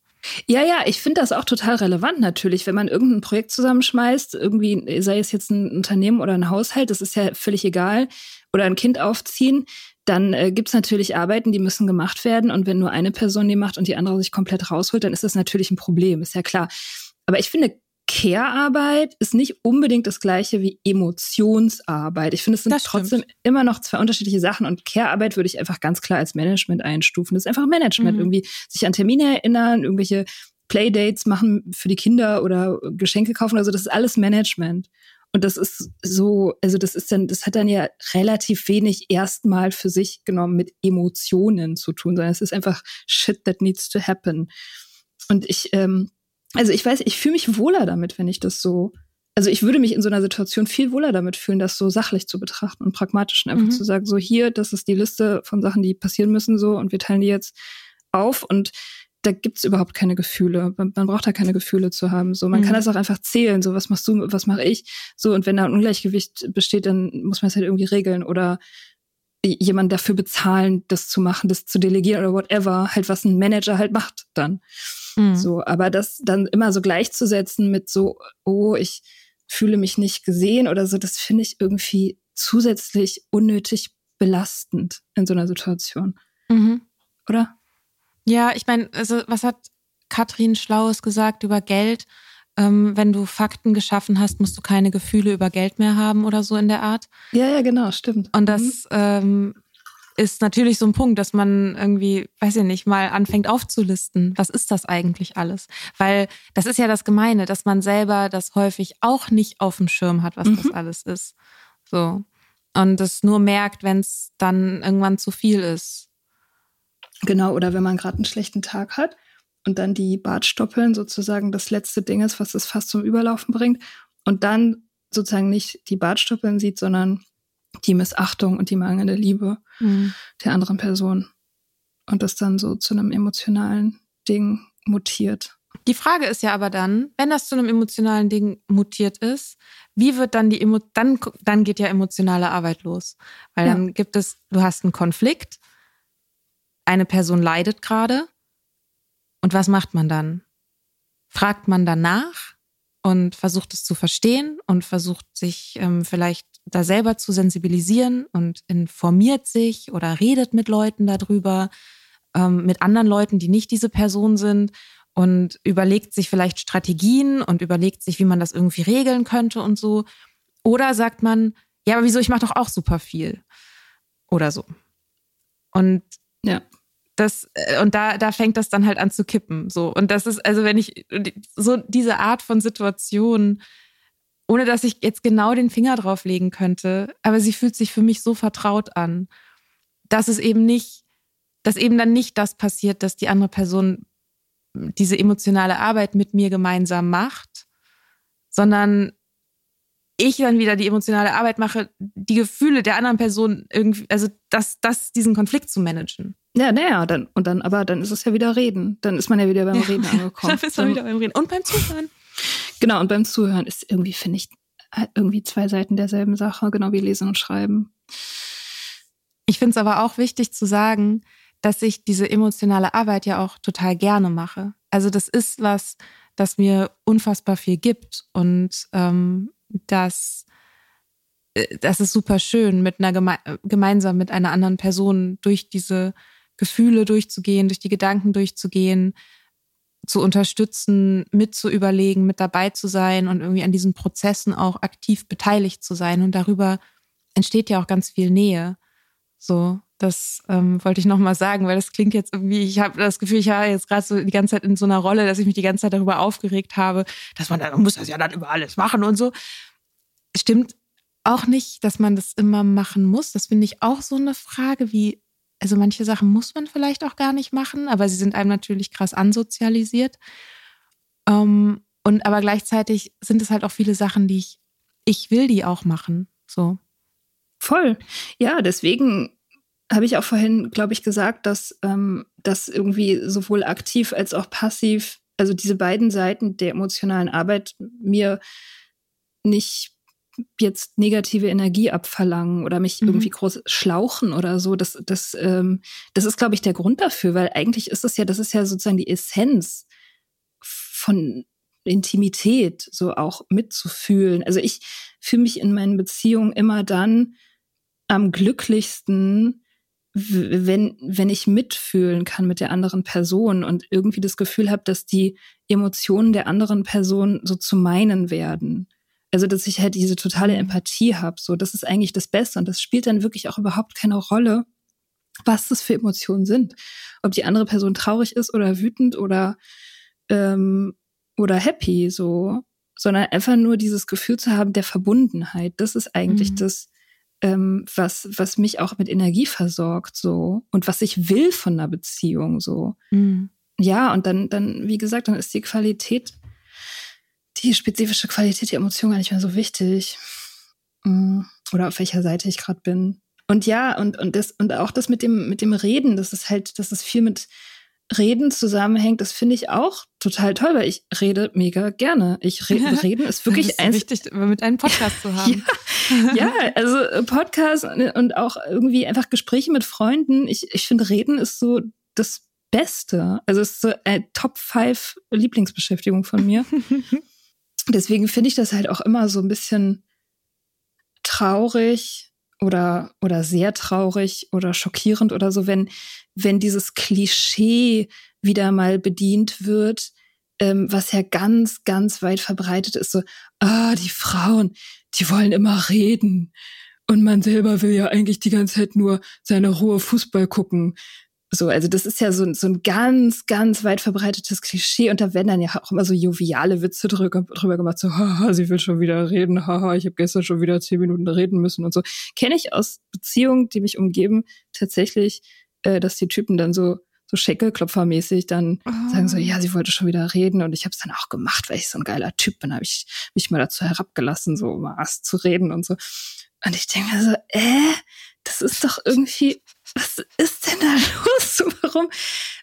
Ja, ja, ich finde das auch total relevant natürlich, wenn man irgendein Projekt zusammenschmeißt, irgendwie, sei es jetzt ein Unternehmen oder ein Haushalt, das ist ja völlig egal, oder ein Kind aufziehen, dann äh, gibt es natürlich Arbeiten, die müssen gemacht werden. Und wenn nur eine Person die macht und die andere sich komplett rausholt, dann ist das natürlich ein Problem, ist ja klar. Aber ich finde, Care-Arbeit ist nicht unbedingt das gleiche wie Emotionsarbeit. Ich finde, es sind trotzdem immer noch zwei unterschiedliche Sachen und Care-Arbeit würde ich einfach ganz klar als Management einstufen. Das ist einfach Management, mhm. irgendwie sich an Termine erinnern, irgendwelche Playdates machen für die Kinder oder Geschenke kaufen. Also das ist alles Management. Und das ist so, also das ist dann, das hat dann ja relativ wenig erstmal für sich genommen mit Emotionen zu tun, sondern es ist einfach Shit that needs to happen. Und ich, ähm, also ich weiß, ich fühle mich wohler damit, wenn ich das so, also ich würde mich in so einer Situation viel wohler damit fühlen, das so sachlich zu betrachten und pragmatisch und einfach mhm. zu sagen, so hier, das ist die Liste von Sachen, die passieren müssen, so und wir teilen die jetzt auf und da gibt's überhaupt keine Gefühle. Man, man, braucht da keine Gefühle zu haben. So, man mhm. kann das auch einfach zählen. So, was machst du, was mache ich? So, und wenn da ein Ungleichgewicht besteht, dann muss man es halt irgendwie regeln oder jemand dafür bezahlen, das zu machen, das zu delegieren oder whatever, halt was ein Manager halt macht dann. Mhm. So, aber das dann immer so gleichzusetzen mit so, oh, ich fühle mich nicht gesehen oder so, das finde ich irgendwie zusätzlich unnötig belastend in so einer Situation. Mhm. Oder? Ja, ich meine, also was hat Katrin Schlaues gesagt über Geld? Ähm, wenn du Fakten geschaffen hast, musst du keine Gefühle über Geld mehr haben oder so in der Art. Ja, ja, genau, stimmt. Und das mhm. ähm, ist natürlich so ein Punkt, dass man irgendwie, weiß ich nicht, mal anfängt aufzulisten. Was ist das eigentlich alles? Weil das ist ja das Gemeine, dass man selber das häufig auch nicht auf dem Schirm hat, was mhm. das alles ist. So. Und es nur merkt, wenn es dann irgendwann zu viel ist. Genau, oder wenn man gerade einen schlechten Tag hat und dann die Bartstoppeln sozusagen das letzte Ding ist, was es fast zum Überlaufen bringt und dann sozusagen nicht die Bartstoppeln sieht, sondern die Missachtung und die mangelnde Liebe mhm. der anderen Person und das dann so zu einem emotionalen Ding mutiert. Die Frage ist ja aber dann, wenn das zu einem emotionalen Ding mutiert ist, wie wird dann die Emo dann dann geht ja emotionale Arbeit los, weil ja. dann gibt es du hast einen Konflikt eine Person leidet gerade. Und was macht man dann? Fragt man danach und versucht es zu verstehen und versucht sich ähm, vielleicht da selber zu sensibilisieren und informiert sich oder redet mit Leuten darüber, ähm, mit anderen Leuten, die nicht diese Person sind und überlegt sich vielleicht Strategien und überlegt sich, wie man das irgendwie regeln könnte und so. Oder sagt man, ja, aber wieso, ich mache doch auch super viel. Oder so. Und ja das, äh, und da, da fängt das dann halt an zu kippen. So. Und das ist, also wenn ich so diese Art von Situation, ohne dass ich jetzt genau den Finger drauf legen könnte, aber sie fühlt sich für mich so vertraut an, dass es eben nicht, dass eben dann nicht das passiert, dass die andere Person diese emotionale Arbeit mit mir gemeinsam macht, sondern ich dann wieder die emotionale Arbeit mache, die Gefühle der anderen Person irgendwie, also das, das, diesen Konflikt zu managen. Ja, naja, dann, und dann, aber dann ist es ja wieder Reden. Dann ist man ja wieder beim ja, Reden angekommen. dann ist man wieder beim Reden. Und beim Zuhören. Genau, und beim Zuhören ist irgendwie, finde ich, irgendwie zwei Seiten derselben Sache, genau wie Lesen und Schreiben. Ich finde es aber auch wichtig zu sagen, dass ich diese emotionale Arbeit ja auch total gerne mache. Also das ist was, das mir unfassbar viel gibt und ähm, das äh, das ist super schön, mit einer geme gemeinsam mit einer anderen Person durch diese Gefühle durchzugehen, durch die Gedanken durchzugehen, zu unterstützen, mit zu überlegen, mit dabei zu sein und irgendwie an diesen Prozessen auch aktiv beteiligt zu sein. Und darüber entsteht ja auch ganz viel Nähe. So, das ähm, wollte ich nochmal sagen, weil das klingt jetzt irgendwie, ich habe das Gefühl, ich war jetzt gerade so die ganze Zeit in so einer Rolle, dass ich mich die ganze Zeit darüber aufgeregt habe, dass man, man muss das ja dann über alles machen und so. Stimmt auch nicht, dass man das immer machen muss. Das finde ich auch so eine Frage, wie also manche Sachen muss man vielleicht auch gar nicht machen, aber sie sind einem natürlich krass ansozialisiert. Ähm, und aber gleichzeitig sind es halt auch viele Sachen, die ich, ich will die auch machen. So. Voll. Ja, deswegen habe ich auch vorhin, glaube ich, gesagt, dass ähm, das irgendwie sowohl aktiv als auch passiv, also diese beiden Seiten der emotionalen Arbeit mir nicht jetzt negative Energie abverlangen oder mich mhm. irgendwie groß schlauchen oder so. Das, das, ähm, das ist, glaube ich, der Grund dafür, weil eigentlich ist das ja, das ist ja sozusagen die Essenz von Intimität, so auch mitzufühlen. Also ich fühle mich in meinen Beziehungen immer dann am glücklichsten, wenn, wenn ich mitfühlen kann mit der anderen Person und irgendwie das Gefühl habe, dass die Emotionen der anderen Person so zu meinen werden. Also, dass ich halt diese totale. Empathie habe. So, das ist eigentlich das Beste. Und das spielt dann wirklich auch überhaupt keine Rolle, was das für Emotionen sind. Ob die andere Person traurig ist oder wütend oder, ähm, oder happy, so. sondern einfach nur dieses Gefühl zu haben der Verbundenheit. Das ist eigentlich mhm. das, ähm, was, was mich auch mit Energie versorgt, so und was ich will von einer Beziehung, so. Mhm. Ja, und dann, dann, wie gesagt, dann ist die Qualität, die spezifische Qualität der Emotion gar nicht mehr so wichtig. Mhm. Oder auf welcher Seite ich gerade bin. Und ja, und, und das, und auch das mit dem, mit dem Reden, das ist halt, das ist viel mit, Reden zusammenhängt, das finde ich auch total toll, weil ich rede mega gerne. Ich re reden ist wirklich das ist eins wichtig, mit einem Podcast zu haben. ja, ja, also äh, Podcast und auch irgendwie einfach Gespräche mit Freunden. Ich, ich finde Reden ist so das Beste. Also es ist so äh, Top 5 Lieblingsbeschäftigung von mir. Deswegen finde ich das halt auch immer so ein bisschen traurig, oder, oder sehr traurig oder schockierend oder so, wenn, wenn dieses Klischee wieder mal bedient wird, ähm, was ja ganz, ganz weit verbreitet ist, so, ah, die Frauen, die wollen immer reden. Und man selber will ja eigentlich die ganze Zeit nur seine Ruhe Fußball gucken. So, also das ist ja so, so ein ganz, ganz weit verbreitetes Klischee und da werden dann ja auch immer so joviale Witze drüber, drüber gemacht, so, haha, sie will schon wieder reden, haha, ich habe gestern schon wieder zehn Minuten reden müssen und so. Kenne ich aus Beziehungen, die mich umgeben, tatsächlich, äh, dass die Typen dann so so Schenkelklopfermäßig dann oh. sagen so, ja, sie wollte schon wieder reden und ich habe es dann auch gemacht, weil ich so ein geiler Typ bin, habe ich mich mal dazu herabgelassen, so mal zu reden und so. Und ich denke mir so, äh, das ist doch irgendwie, was ist denn da los? Warum,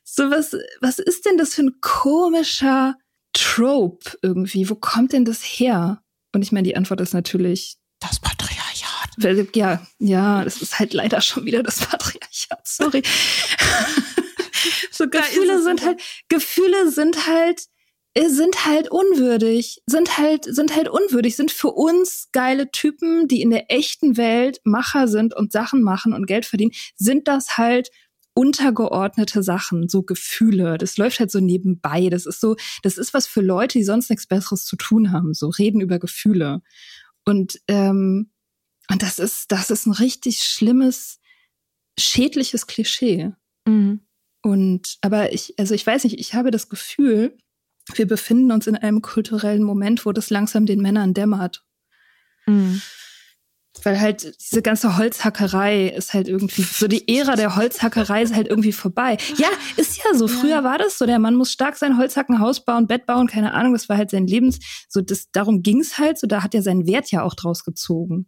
so was, was ist denn das für ein komischer Trope irgendwie? Wo kommt denn das her? Und ich meine, die Antwort ist natürlich das Patriarchat. Ja, ja, das ist halt leider schon wieder das Patriarchat. Sorry. so Gefühle sind halt, Gefühle sind halt sind halt unwürdig, sind halt, sind halt unwürdig, sind für uns geile Typen, die in der echten Welt Macher sind und Sachen machen und Geld verdienen, sind das halt untergeordnete Sachen, so Gefühle. Das läuft halt so nebenbei. Das ist so, das ist was für Leute, die sonst nichts Besseres zu tun haben. So reden über Gefühle. Und, ähm, und das ist, das ist ein richtig schlimmes, schädliches Klischee. Mhm. Und, aber ich, also ich weiß nicht, ich habe das Gefühl, wir befinden uns in einem kulturellen Moment, wo das langsam den Männern dämmert. Mhm. Weil halt diese ganze Holzhackerei ist halt irgendwie, so die Ära der Holzhackerei ist halt irgendwie vorbei. Ja, ist ja so. Früher war das so, der Mann muss stark sein, Holzhacken, Haus bauen, Bett bauen, keine Ahnung, das war halt sein Lebens, so das, darum ging's halt, so da hat er seinen Wert ja auch draus gezogen.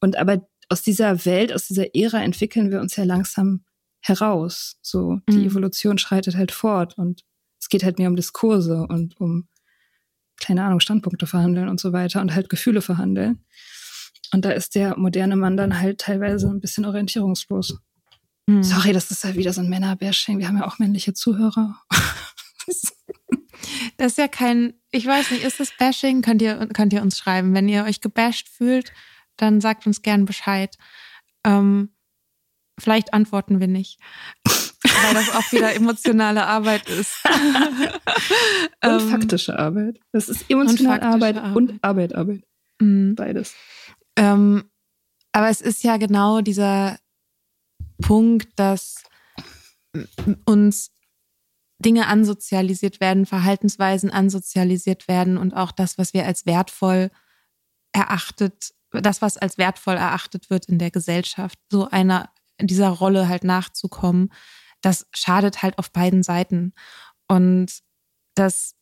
Und aber aus dieser Welt, aus dieser Ära entwickeln wir uns ja langsam heraus. So, die mhm. Evolution schreitet halt fort und es geht halt mehr um Diskurse und um, keine Ahnung, Standpunkte verhandeln und so weiter und halt Gefühle verhandeln. Und da ist der moderne Mann dann halt teilweise ein bisschen orientierungslos. Hm. Sorry, das ist ja wieder so ein Männerbashing. Wir haben ja auch männliche Zuhörer. das ist ja kein, ich weiß nicht, ist das Bashing? Könnt ihr, könnt ihr uns schreiben. Wenn ihr euch gebasht fühlt, dann sagt uns gern Bescheid. Ähm, vielleicht antworten wir nicht weil das auch wieder emotionale Arbeit ist. und ähm, faktische Arbeit. Das ist emotionale Arbeit, Arbeit, und Arbeit, Arbeit. Mhm. Beides. Ähm, aber es ist ja genau dieser Punkt, dass uns Dinge ansozialisiert werden, Verhaltensweisen ansozialisiert werden und auch das, was wir als wertvoll erachtet, das, was als wertvoll erachtet wird in der Gesellschaft, so einer dieser Rolle halt nachzukommen, das schadet halt auf beiden Seiten. Und das,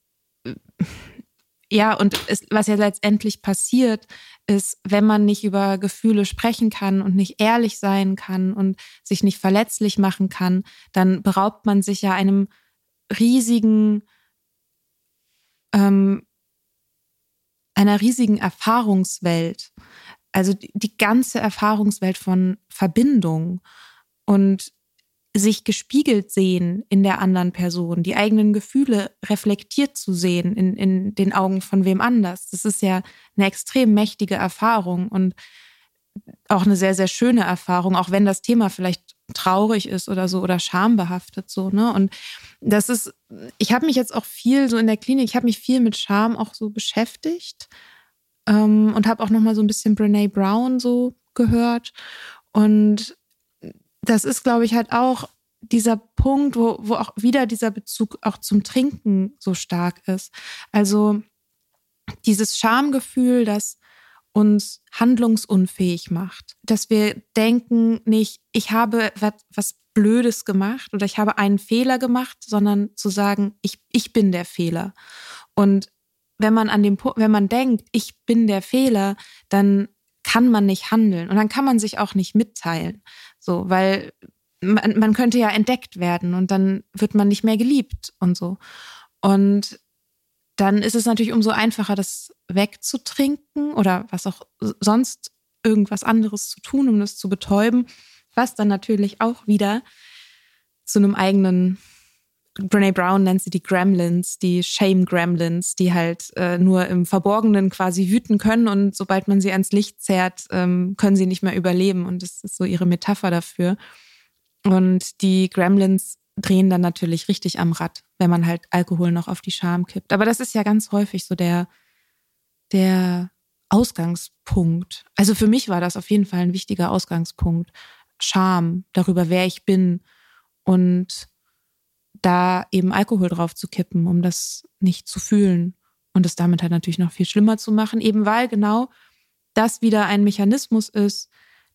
ja, und es, was ja letztendlich passiert, ist, wenn man nicht über Gefühle sprechen kann und nicht ehrlich sein kann und sich nicht verletzlich machen kann, dann beraubt man sich ja einem riesigen, ähm, einer riesigen Erfahrungswelt. Also die, ganze Erfahrungswelt von Verbindung. Und sich gespiegelt sehen in der anderen Person, die eigenen Gefühle reflektiert zu sehen in, in den Augen von wem anders. Das ist ja eine extrem mächtige Erfahrung und auch eine sehr, sehr schöne Erfahrung, auch wenn das Thema vielleicht traurig ist oder so oder schambehaftet so, ne? Und das ist, ich habe mich jetzt auch viel so in der Klinik, ich habe mich viel mit Scham auch so beschäftigt ähm, und habe auch noch mal so ein bisschen Brene Brown so gehört und das ist, glaube ich, halt auch dieser Punkt, wo, wo auch wieder dieser Bezug auch zum Trinken so stark ist. Also dieses Schamgefühl, das uns handlungsunfähig macht, dass wir denken nicht, ich habe was Blödes gemacht oder ich habe einen Fehler gemacht, sondern zu sagen, ich, ich bin der Fehler. Und wenn man an dem wenn man denkt, ich bin der Fehler, dann kann man nicht handeln und dann kann man sich auch nicht mitteilen. So, weil man, man könnte ja entdeckt werden und dann wird man nicht mehr geliebt und so. Und dann ist es natürlich umso einfacher, das wegzutrinken oder was auch sonst irgendwas anderes zu tun, um das zu betäuben, was dann natürlich auch wieder zu einem eigenen Brene Brown nennt sie die Gremlins, die Shame Gremlins, die halt äh, nur im Verborgenen quasi wüten können und sobald man sie ans Licht zerrt, ähm, können sie nicht mehr überleben. Und das ist so ihre Metapher dafür. Und die Gremlins drehen dann natürlich richtig am Rad, wenn man halt Alkohol noch auf die Scham kippt. Aber das ist ja ganz häufig so der, der Ausgangspunkt. Also für mich war das auf jeden Fall ein wichtiger Ausgangspunkt. Scham darüber, wer ich bin und da eben Alkohol drauf zu kippen, um das nicht zu fühlen und es damit halt natürlich noch viel schlimmer zu machen, eben weil genau das wieder ein Mechanismus ist,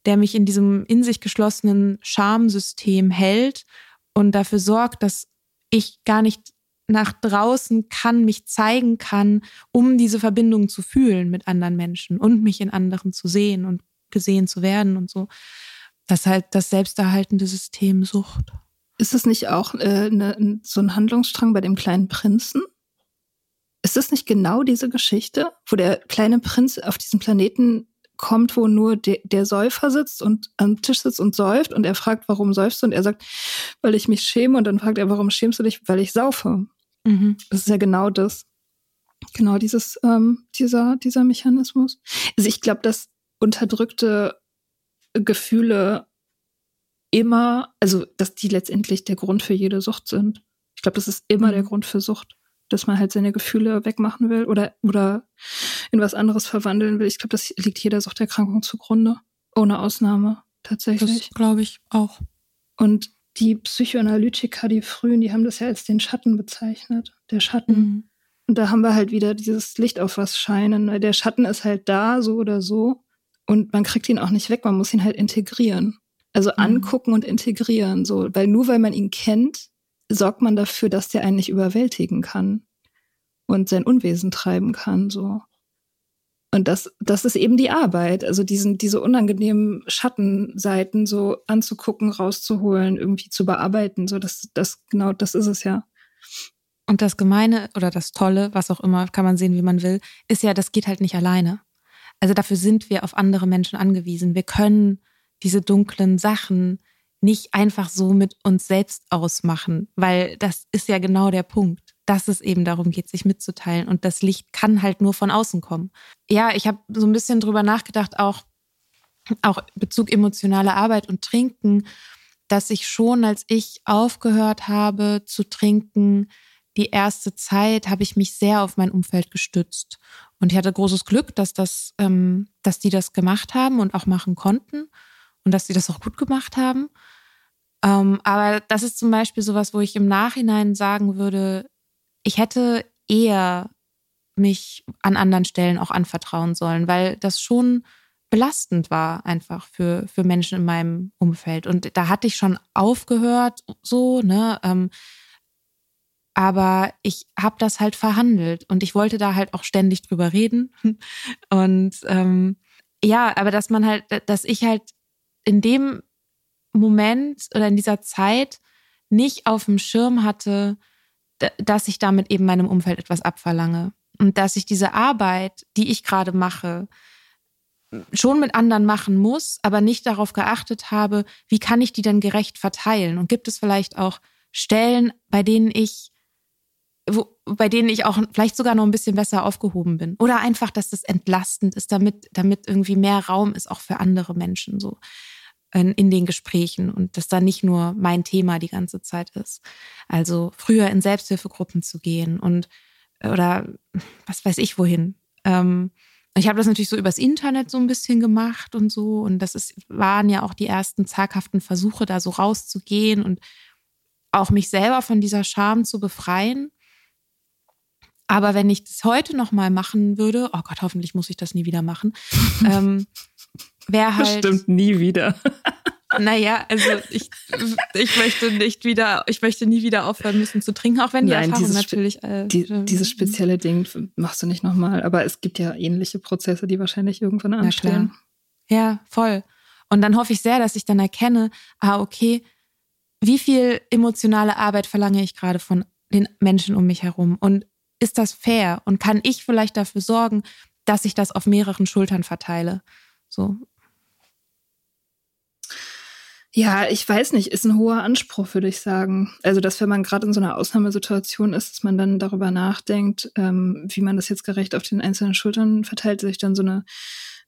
der mich in diesem in sich geschlossenen Schamsystem hält und dafür sorgt, dass ich gar nicht nach draußen kann, mich zeigen kann, um diese Verbindung zu fühlen mit anderen Menschen und mich in anderen zu sehen und gesehen zu werden und so. Das halt das selbsterhaltende System Sucht. Ist das nicht auch äh, ne, so ein Handlungsstrang bei dem kleinen Prinzen? Ist das nicht genau diese Geschichte, wo der kleine Prinz auf diesem Planeten kommt, wo nur de der Säufer sitzt und am Tisch sitzt und säuft und er fragt, warum säufst du? Und er sagt, weil ich mich schäme. Und dann fragt er, warum schämst du dich? Weil ich saufe. Mhm. Das ist ja genau das. Genau dieses, ähm, dieser, dieser Mechanismus. Also ich glaube, dass unterdrückte Gefühle immer, also dass die letztendlich der Grund für jede Sucht sind. Ich glaube, das ist immer mhm. der Grund für Sucht dass man halt seine Gefühle wegmachen will oder, oder in was anderes verwandeln will. Ich glaube, das liegt jeder Suchterkrankung zugrunde. Ohne Ausnahme, tatsächlich. Das glaube ich auch. Und die Psychoanalytiker, die frühen, die haben das ja als den Schatten bezeichnet. Der Schatten. Mhm. Und da haben wir halt wieder dieses Licht auf was scheinen. Der Schatten ist halt da, so oder so. Und man kriegt ihn auch nicht weg, man muss ihn halt integrieren. Also mhm. angucken und integrieren, so. Weil nur weil man ihn kennt, sorgt man dafür, dass der einen nicht überwältigen kann und sein Unwesen treiben kann, so. Und das, das ist eben die Arbeit, also diesen, diese unangenehmen Schattenseiten so anzugucken, rauszuholen, irgendwie zu bearbeiten, so das, das, genau, das ist es ja. Und das Gemeine oder das Tolle, was auch immer, kann man sehen, wie man will, ist ja, das geht halt nicht alleine. Also dafür sind wir auf andere Menschen angewiesen. Wir können diese dunklen Sachen nicht einfach so mit uns selbst ausmachen, weil das ist ja genau der Punkt, dass es eben darum geht, sich mitzuteilen und das Licht kann halt nur von außen kommen. Ja, ich habe so ein bisschen drüber nachgedacht, auch auch Bezug emotionale Arbeit und Trinken, dass ich schon, als ich aufgehört habe zu trinken, die erste Zeit habe ich mich sehr auf mein Umfeld gestützt und ich hatte großes Glück, dass das, ähm, dass die das gemacht haben und auch machen konnten und dass sie das auch gut gemacht haben. Ähm, aber das ist zum Beispiel sowas, wo ich im Nachhinein sagen würde, ich hätte eher mich an anderen Stellen auch anvertrauen sollen, weil das schon belastend war einfach für, für Menschen in meinem Umfeld. Und da hatte ich schon aufgehört, so, ne? Ähm, aber ich habe das halt verhandelt und ich wollte da halt auch ständig drüber reden. Und ähm, ja, aber dass man halt, dass ich halt in dem Moment oder in dieser Zeit nicht auf dem Schirm hatte, dass ich damit eben meinem Umfeld etwas abverlange. Und dass ich diese Arbeit, die ich gerade mache, schon mit anderen machen muss, aber nicht darauf geachtet habe, wie kann ich die denn gerecht verteilen? Und gibt es vielleicht auch Stellen, bei denen ich, wo, bei denen ich auch vielleicht sogar noch ein bisschen besser aufgehoben bin? Oder einfach, dass das entlastend ist, damit, damit irgendwie mehr Raum ist, auch für andere Menschen, so in den Gesprächen und dass da nicht nur mein Thema die ganze Zeit ist. Also früher in Selbsthilfegruppen zu gehen und oder was weiß ich wohin. Ähm, ich habe das natürlich so übers Internet so ein bisschen gemacht und so und das ist, waren ja auch die ersten zaghaften Versuche, da so rauszugehen und auch mich selber von dieser Scham zu befreien. Aber wenn ich das heute noch mal machen würde, oh Gott, hoffentlich muss ich das nie wieder machen, ähm, wäre halt. Bestimmt nie wieder. Naja, also ich, ich möchte nicht wieder, ich möchte nie wieder aufhören müssen zu trinken, auch wenn die Nein, Erfahrung natürlich. Äh, die, dieses spezielle Ding machst du nicht nochmal, aber es gibt ja ähnliche Prozesse, die wahrscheinlich irgendwann anstehen. Ja, voll. Und dann hoffe ich sehr, dass ich dann erkenne, ah, okay, wie viel emotionale Arbeit verlange ich gerade von den Menschen um mich herum? Und ist das fair? Und kann ich vielleicht dafür sorgen, dass ich das auf mehreren Schultern verteile? So. Ja, ich weiß nicht, ist ein hoher Anspruch, würde ich sagen. Also, dass wenn man gerade in so einer Ausnahmesituation ist, dass man dann darüber nachdenkt, ähm, wie man das jetzt gerecht auf den einzelnen Schultern verteilt, sich dann so eine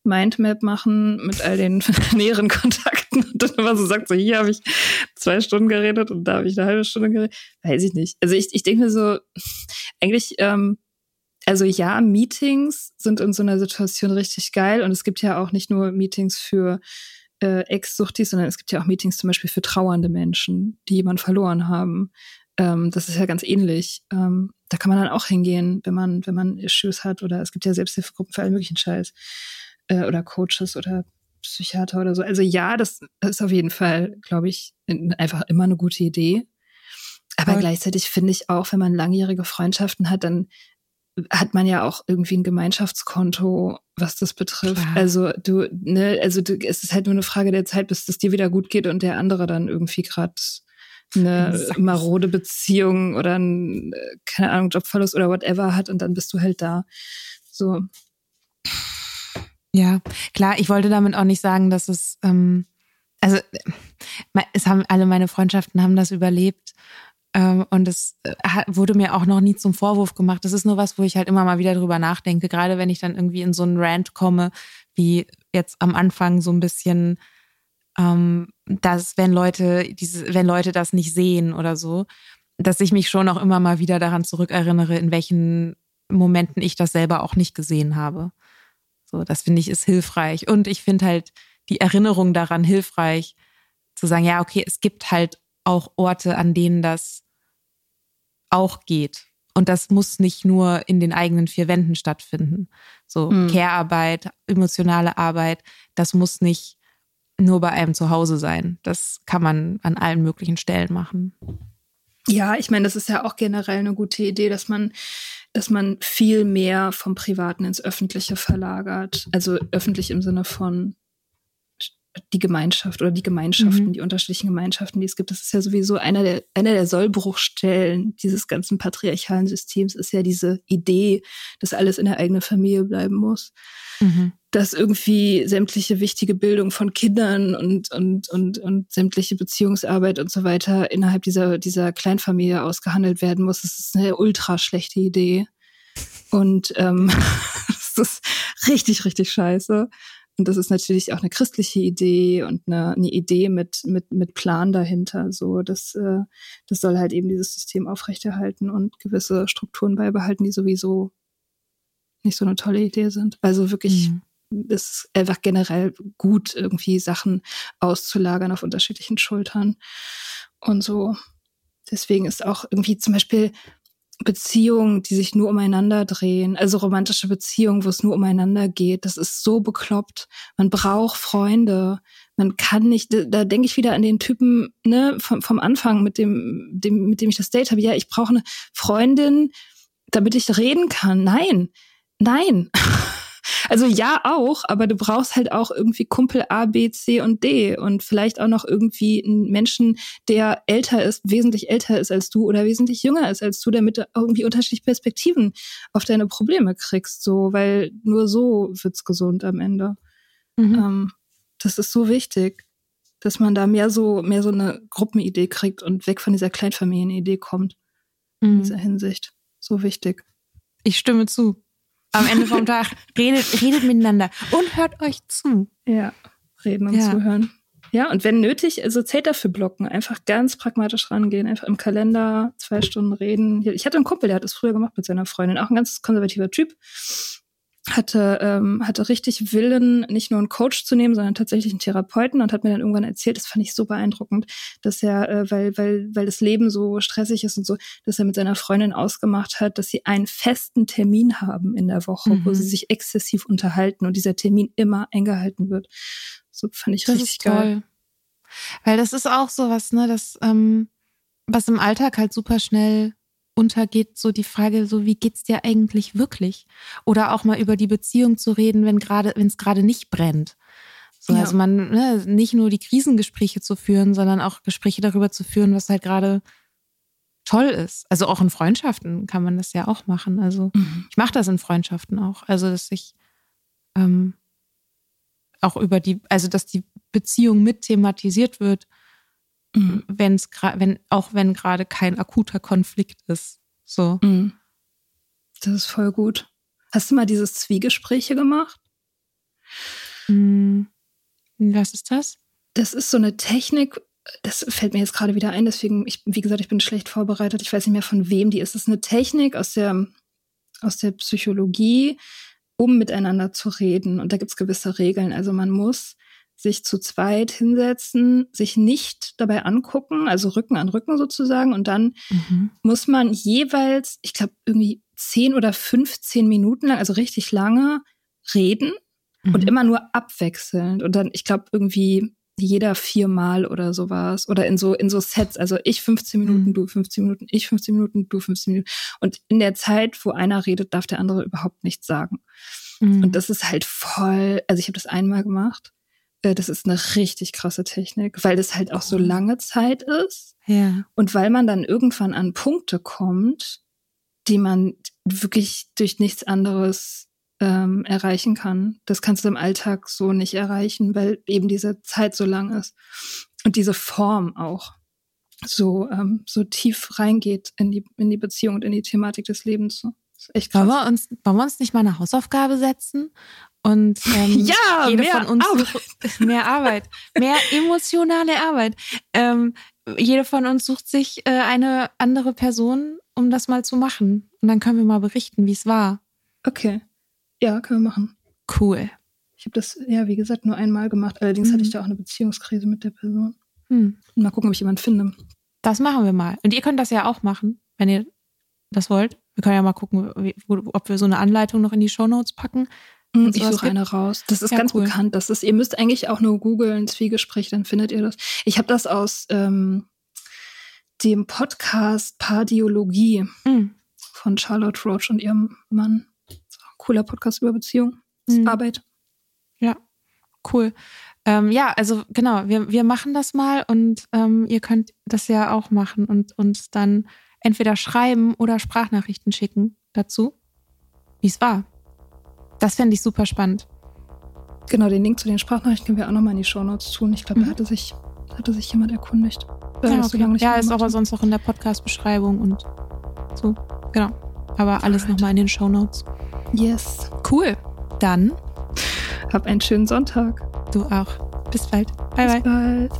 Mindmap machen mit all den näheren Kontakten und dann immer so sagt, so hier habe ich zwei Stunden geredet und da habe ich eine halbe Stunde geredet. Weiß ich nicht. Also ich, ich denke mir so, eigentlich, ähm, also ja, Meetings sind in so einer Situation richtig geil und es gibt ja auch nicht nur Meetings für äh, Ex-Suchtis, sondern es gibt ja auch Meetings zum Beispiel für trauernde Menschen, die jemanden verloren haben. Ähm, das ist ja ganz ähnlich. Ähm, da kann man dann auch hingehen, wenn man, wenn man Issues hat oder es gibt ja Selbsthilfegruppen für allen möglichen Scheiß. Äh, oder Coaches oder Psychiater oder so. Also ja, das ist auf jeden Fall, glaube ich, einfach immer eine gute Idee. Aber gleichzeitig finde ich auch, wenn man langjährige Freundschaften hat, dann hat man ja auch irgendwie ein Gemeinschaftskonto, was das betrifft. Klar. Also du, ne, also du, es ist halt nur eine Frage der Zeit, bis es dir wieder gut geht und der andere dann irgendwie gerade eine marode Beziehung oder ein, keine Ahnung, Jobverlust oder whatever hat und dann bist du halt da. So. Ja, klar, ich wollte damit auch nicht sagen, dass es, ähm, also es haben alle meine Freundschaften haben das überlebt ähm, und es äh, wurde mir auch noch nie zum Vorwurf gemacht. Das ist nur was, wo ich halt immer mal wieder drüber nachdenke. Gerade wenn ich dann irgendwie in so einen Rant komme, wie jetzt am Anfang so ein bisschen, ähm, dass wenn Leute diese, wenn Leute das nicht sehen oder so, dass ich mich schon auch immer mal wieder daran zurückerinnere, in welchen Momenten ich das selber auch nicht gesehen habe. So, das finde ich ist hilfreich. Und ich finde halt die Erinnerung daran hilfreich, zu sagen, ja, okay, es gibt halt auch Orte, an denen das auch geht. Und das muss nicht nur in den eigenen vier Wänden stattfinden. So hm. Care-Arbeit, emotionale Arbeit, das muss nicht nur bei einem zu Hause sein. Das kann man an allen möglichen Stellen machen. Ja, ich meine, das ist ja auch generell eine gute Idee, dass man, dass man viel mehr vom Privaten ins Öffentliche verlagert. Also öffentlich im Sinne von die Gemeinschaft oder die Gemeinschaften, mhm. die unterschiedlichen Gemeinschaften, die es gibt. Das ist ja sowieso einer der, einer der Sollbruchstellen dieses ganzen patriarchalen Systems ist ja diese Idee, dass alles in der eigenen Familie bleiben muss. Mhm. Dass irgendwie sämtliche wichtige Bildung von Kindern und, und, und, und sämtliche Beziehungsarbeit und so weiter innerhalb dieser, dieser Kleinfamilie ausgehandelt werden muss. Das ist eine ultra schlechte Idee. Und ähm, das ist richtig, richtig scheiße. Und das ist natürlich auch eine christliche Idee und eine, eine Idee mit, mit, mit Plan dahinter. So, das, äh, das soll halt eben dieses System aufrechterhalten und gewisse Strukturen beibehalten, die sowieso nicht so eine tolle Idee sind. Also wirklich mhm. ist einfach generell gut, irgendwie Sachen auszulagern auf unterschiedlichen Schultern. Und so. Deswegen ist auch irgendwie zum Beispiel Beziehungen, die sich nur umeinander drehen, also romantische Beziehungen, wo es nur umeinander geht, das ist so bekloppt. Man braucht Freunde. Man kann nicht, da denke ich wieder an den Typen ne, vom, vom Anfang, mit dem, dem, mit dem ich das Date habe. Ja, ich brauche eine Freundin, damit ich reden kann. Nein, nein. Also ja auch, aber du brauchst halt auch irgendwie Kumpel A, B, C und D und vielleicht auch noch irgendwie einen Menschen, der älter ist, wesentlich älter ist als du oder wesentlich jünger ist als du, damit du irgendwie unterschiedliche Perspektiven auf deine Probleme kriegst, so, weil nur so wird's gesund am Ende. Mhm. Ähm, das ist so wichtig, dass man da mehr so, mehr so eine Gruppenidee kriegt und weg von dieser Kleinfamilienidee kommt. Mhm. In dieser Hinsicht. So wichtig. Ich stimme zu am Ende vom Tag. Redet, redet miteinander und hört euch zu. Ja, reden und ja. zuhören. Ja, und wenn nötig, also Zeit dafür blocken, einfach ganz pragmatisch rangehen, einfach im Kalender zwei Stunden reden. Ich hatte einen Kumpel, der hat das früher gemacht mit seiner Freundin, auch ein ganz konservativer Typ. Hatte, ähm, hatte richtig Willen, nicht nur einen Coach zu nehmen, sondern tatsächlich einen Therapeuten und hat mir dann irgendwann erzählt, das fand ich so beeindruckend, dass er, äh, weil, weil, weil das Leben so stressig ist und so, dass er mit seiner Freundin ausgemacht hat, dass sie einen festen Termin haben in der Woche, mhm. wo sie sich exzessiv unterhalten und dieser Termin immer eingehalten wird. So fand ich das richtig geil. Weil das ist auch sowas, ne, das, ähm, was im Alltag halt super schnell untergeht, so die Frage, so wie geht's dir eigentlich wirklich? Oder auch mal über die Beziehung zu reden, wenn gerade, wenn es gerade nicht brennt. So, Ja. Also man, ne, nicht nur die Krisengespräche zu führen, sondern auch Gespräche darüber zu führen, was halt gerade toll ist. Also auch in Freundschaften kann man das ja auch machen. Also Mhm. ich mache das in Freundschaften auch. Also dass ich ähm, auch über die, also dass die Beziehung mit thematisiert wird, Mhm. wenn es wenn auch wenn gerade kein akuter Konflikt ist. So. Mhm. Das ist voll gut. Hast du mal dieses Zwiegespräche gemacht? Hm, Was ist das? Das ist so eine Technik, das fällt mir jetzt gerade wieder ein, deswegen, ich, wie gesagt, ich bin schlecht vorbereitet, ich weiß nicht mehr von wem die ist. Das ist eine Technik aus der, aus der Psychologie, um miteinander zu reden. Und da gibt's gewisse Regeln. Also man muss sich zu zweit hinsetzen, sich nicht dabei angucken, also Rücken an Rücken sozusagen, und dann Mhm. muss man jeweils, ich glaube, irgendwie 10 oder 15 Minuten lang, also richtig lange, reden und Mhm. immer nur abwechselnd. Und dann, ich glaube, irgendwie jeder viermal oder sowas. Oder in so, in so Sets. Also ich 15 Minuten, Mhm. du 15 Minuten, ich 15 Minuten, du 15 Minuten. Und in der Zeit, wo einer redet, darf der andere überhaupt nichts sagen. Mhm. Und das ist halt voll, also ich habe das einmal gemacht. Äh, Das ist eine richtig krasse Technik, weil das halt auch so lange Zeit ist. ja. Und weil man dann irgendwann an Punkte kommt, die man wirklich durch nichts anderes ähm, erreichen kann. Das kannst du im Alltag so nicht erreichen, weil eben diese Zeit so lang ist. Und diese Form auch so, ähm, so tief reingeht in die, in die Beziehung und in die Thematik des Lebens. So. Echt Wollen krass. wir, uns, wollen wir uns nicht mal eine Hausaufgabe setzen? Und ähm, Ja, jede mehr von uns Arbeit. mehr Arbeit, mehr emotionale Arbeit. Ähm, jede von uns sucht sich äh, eine andere Person, um das mal zu machen. Und dann können wir mal berichten, wie es war. Okay. Ja, können wir machen. Cool. Ich habe das, ja, wie gesagt, nur einmal gemacht. Allerdings Mhm. hatte ich da auch eine Beziehungskrise mit der Person. Hm. Mal gucken, ob ich jemanden finde. Das machen wir mal. Und ihr könnt das ja auch machen, wenn ihr das wollt. Wir können ja mal gucken, wie, ob wir so eine Anleitung noch in die Shownotes packen. Mm, Wenn's Ich suche eine raus. Das ist Ja, ganz cool. bekannt. Das ist, ihr müsst eigentlich auch nur googeln, Zwiegespräch, dann findet ihr das. Ich habe das aus ähm, dem Podcast Pardiologie Mhm. von Charlotte Roach und ihrem Mann. Cooler Podcast über Beziehung. Mhm. Arbeit. Ja, cool. Ähm, ja, also genau, wir, wir machen das mal und ähm, ihr könnt das ja auch machen und uns dann entweder schreiben oder Sprachnachrichten schicken dazu, wie es war. Das fände ich super spannend. Genau, den Link zu den Sprachnachrichten können wir auch nochmal in die Shownotes tun. Ich glaube, Mhm. da hatte sich, hatte sich jemand erkundigt. Ja, das so okay. lange nicht ja ist aber sonst auch in der Podcast-Beschreibung und so. Genau. Aber alles nochmal in den Shownotes. Yes. Cool. Dann Hab einen schönen Sonntag. du auch. Bis bald. Bye, bye. Bis bald.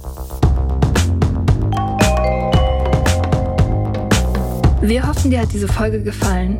Wir hoffen, dir hat diese Folge gefallen.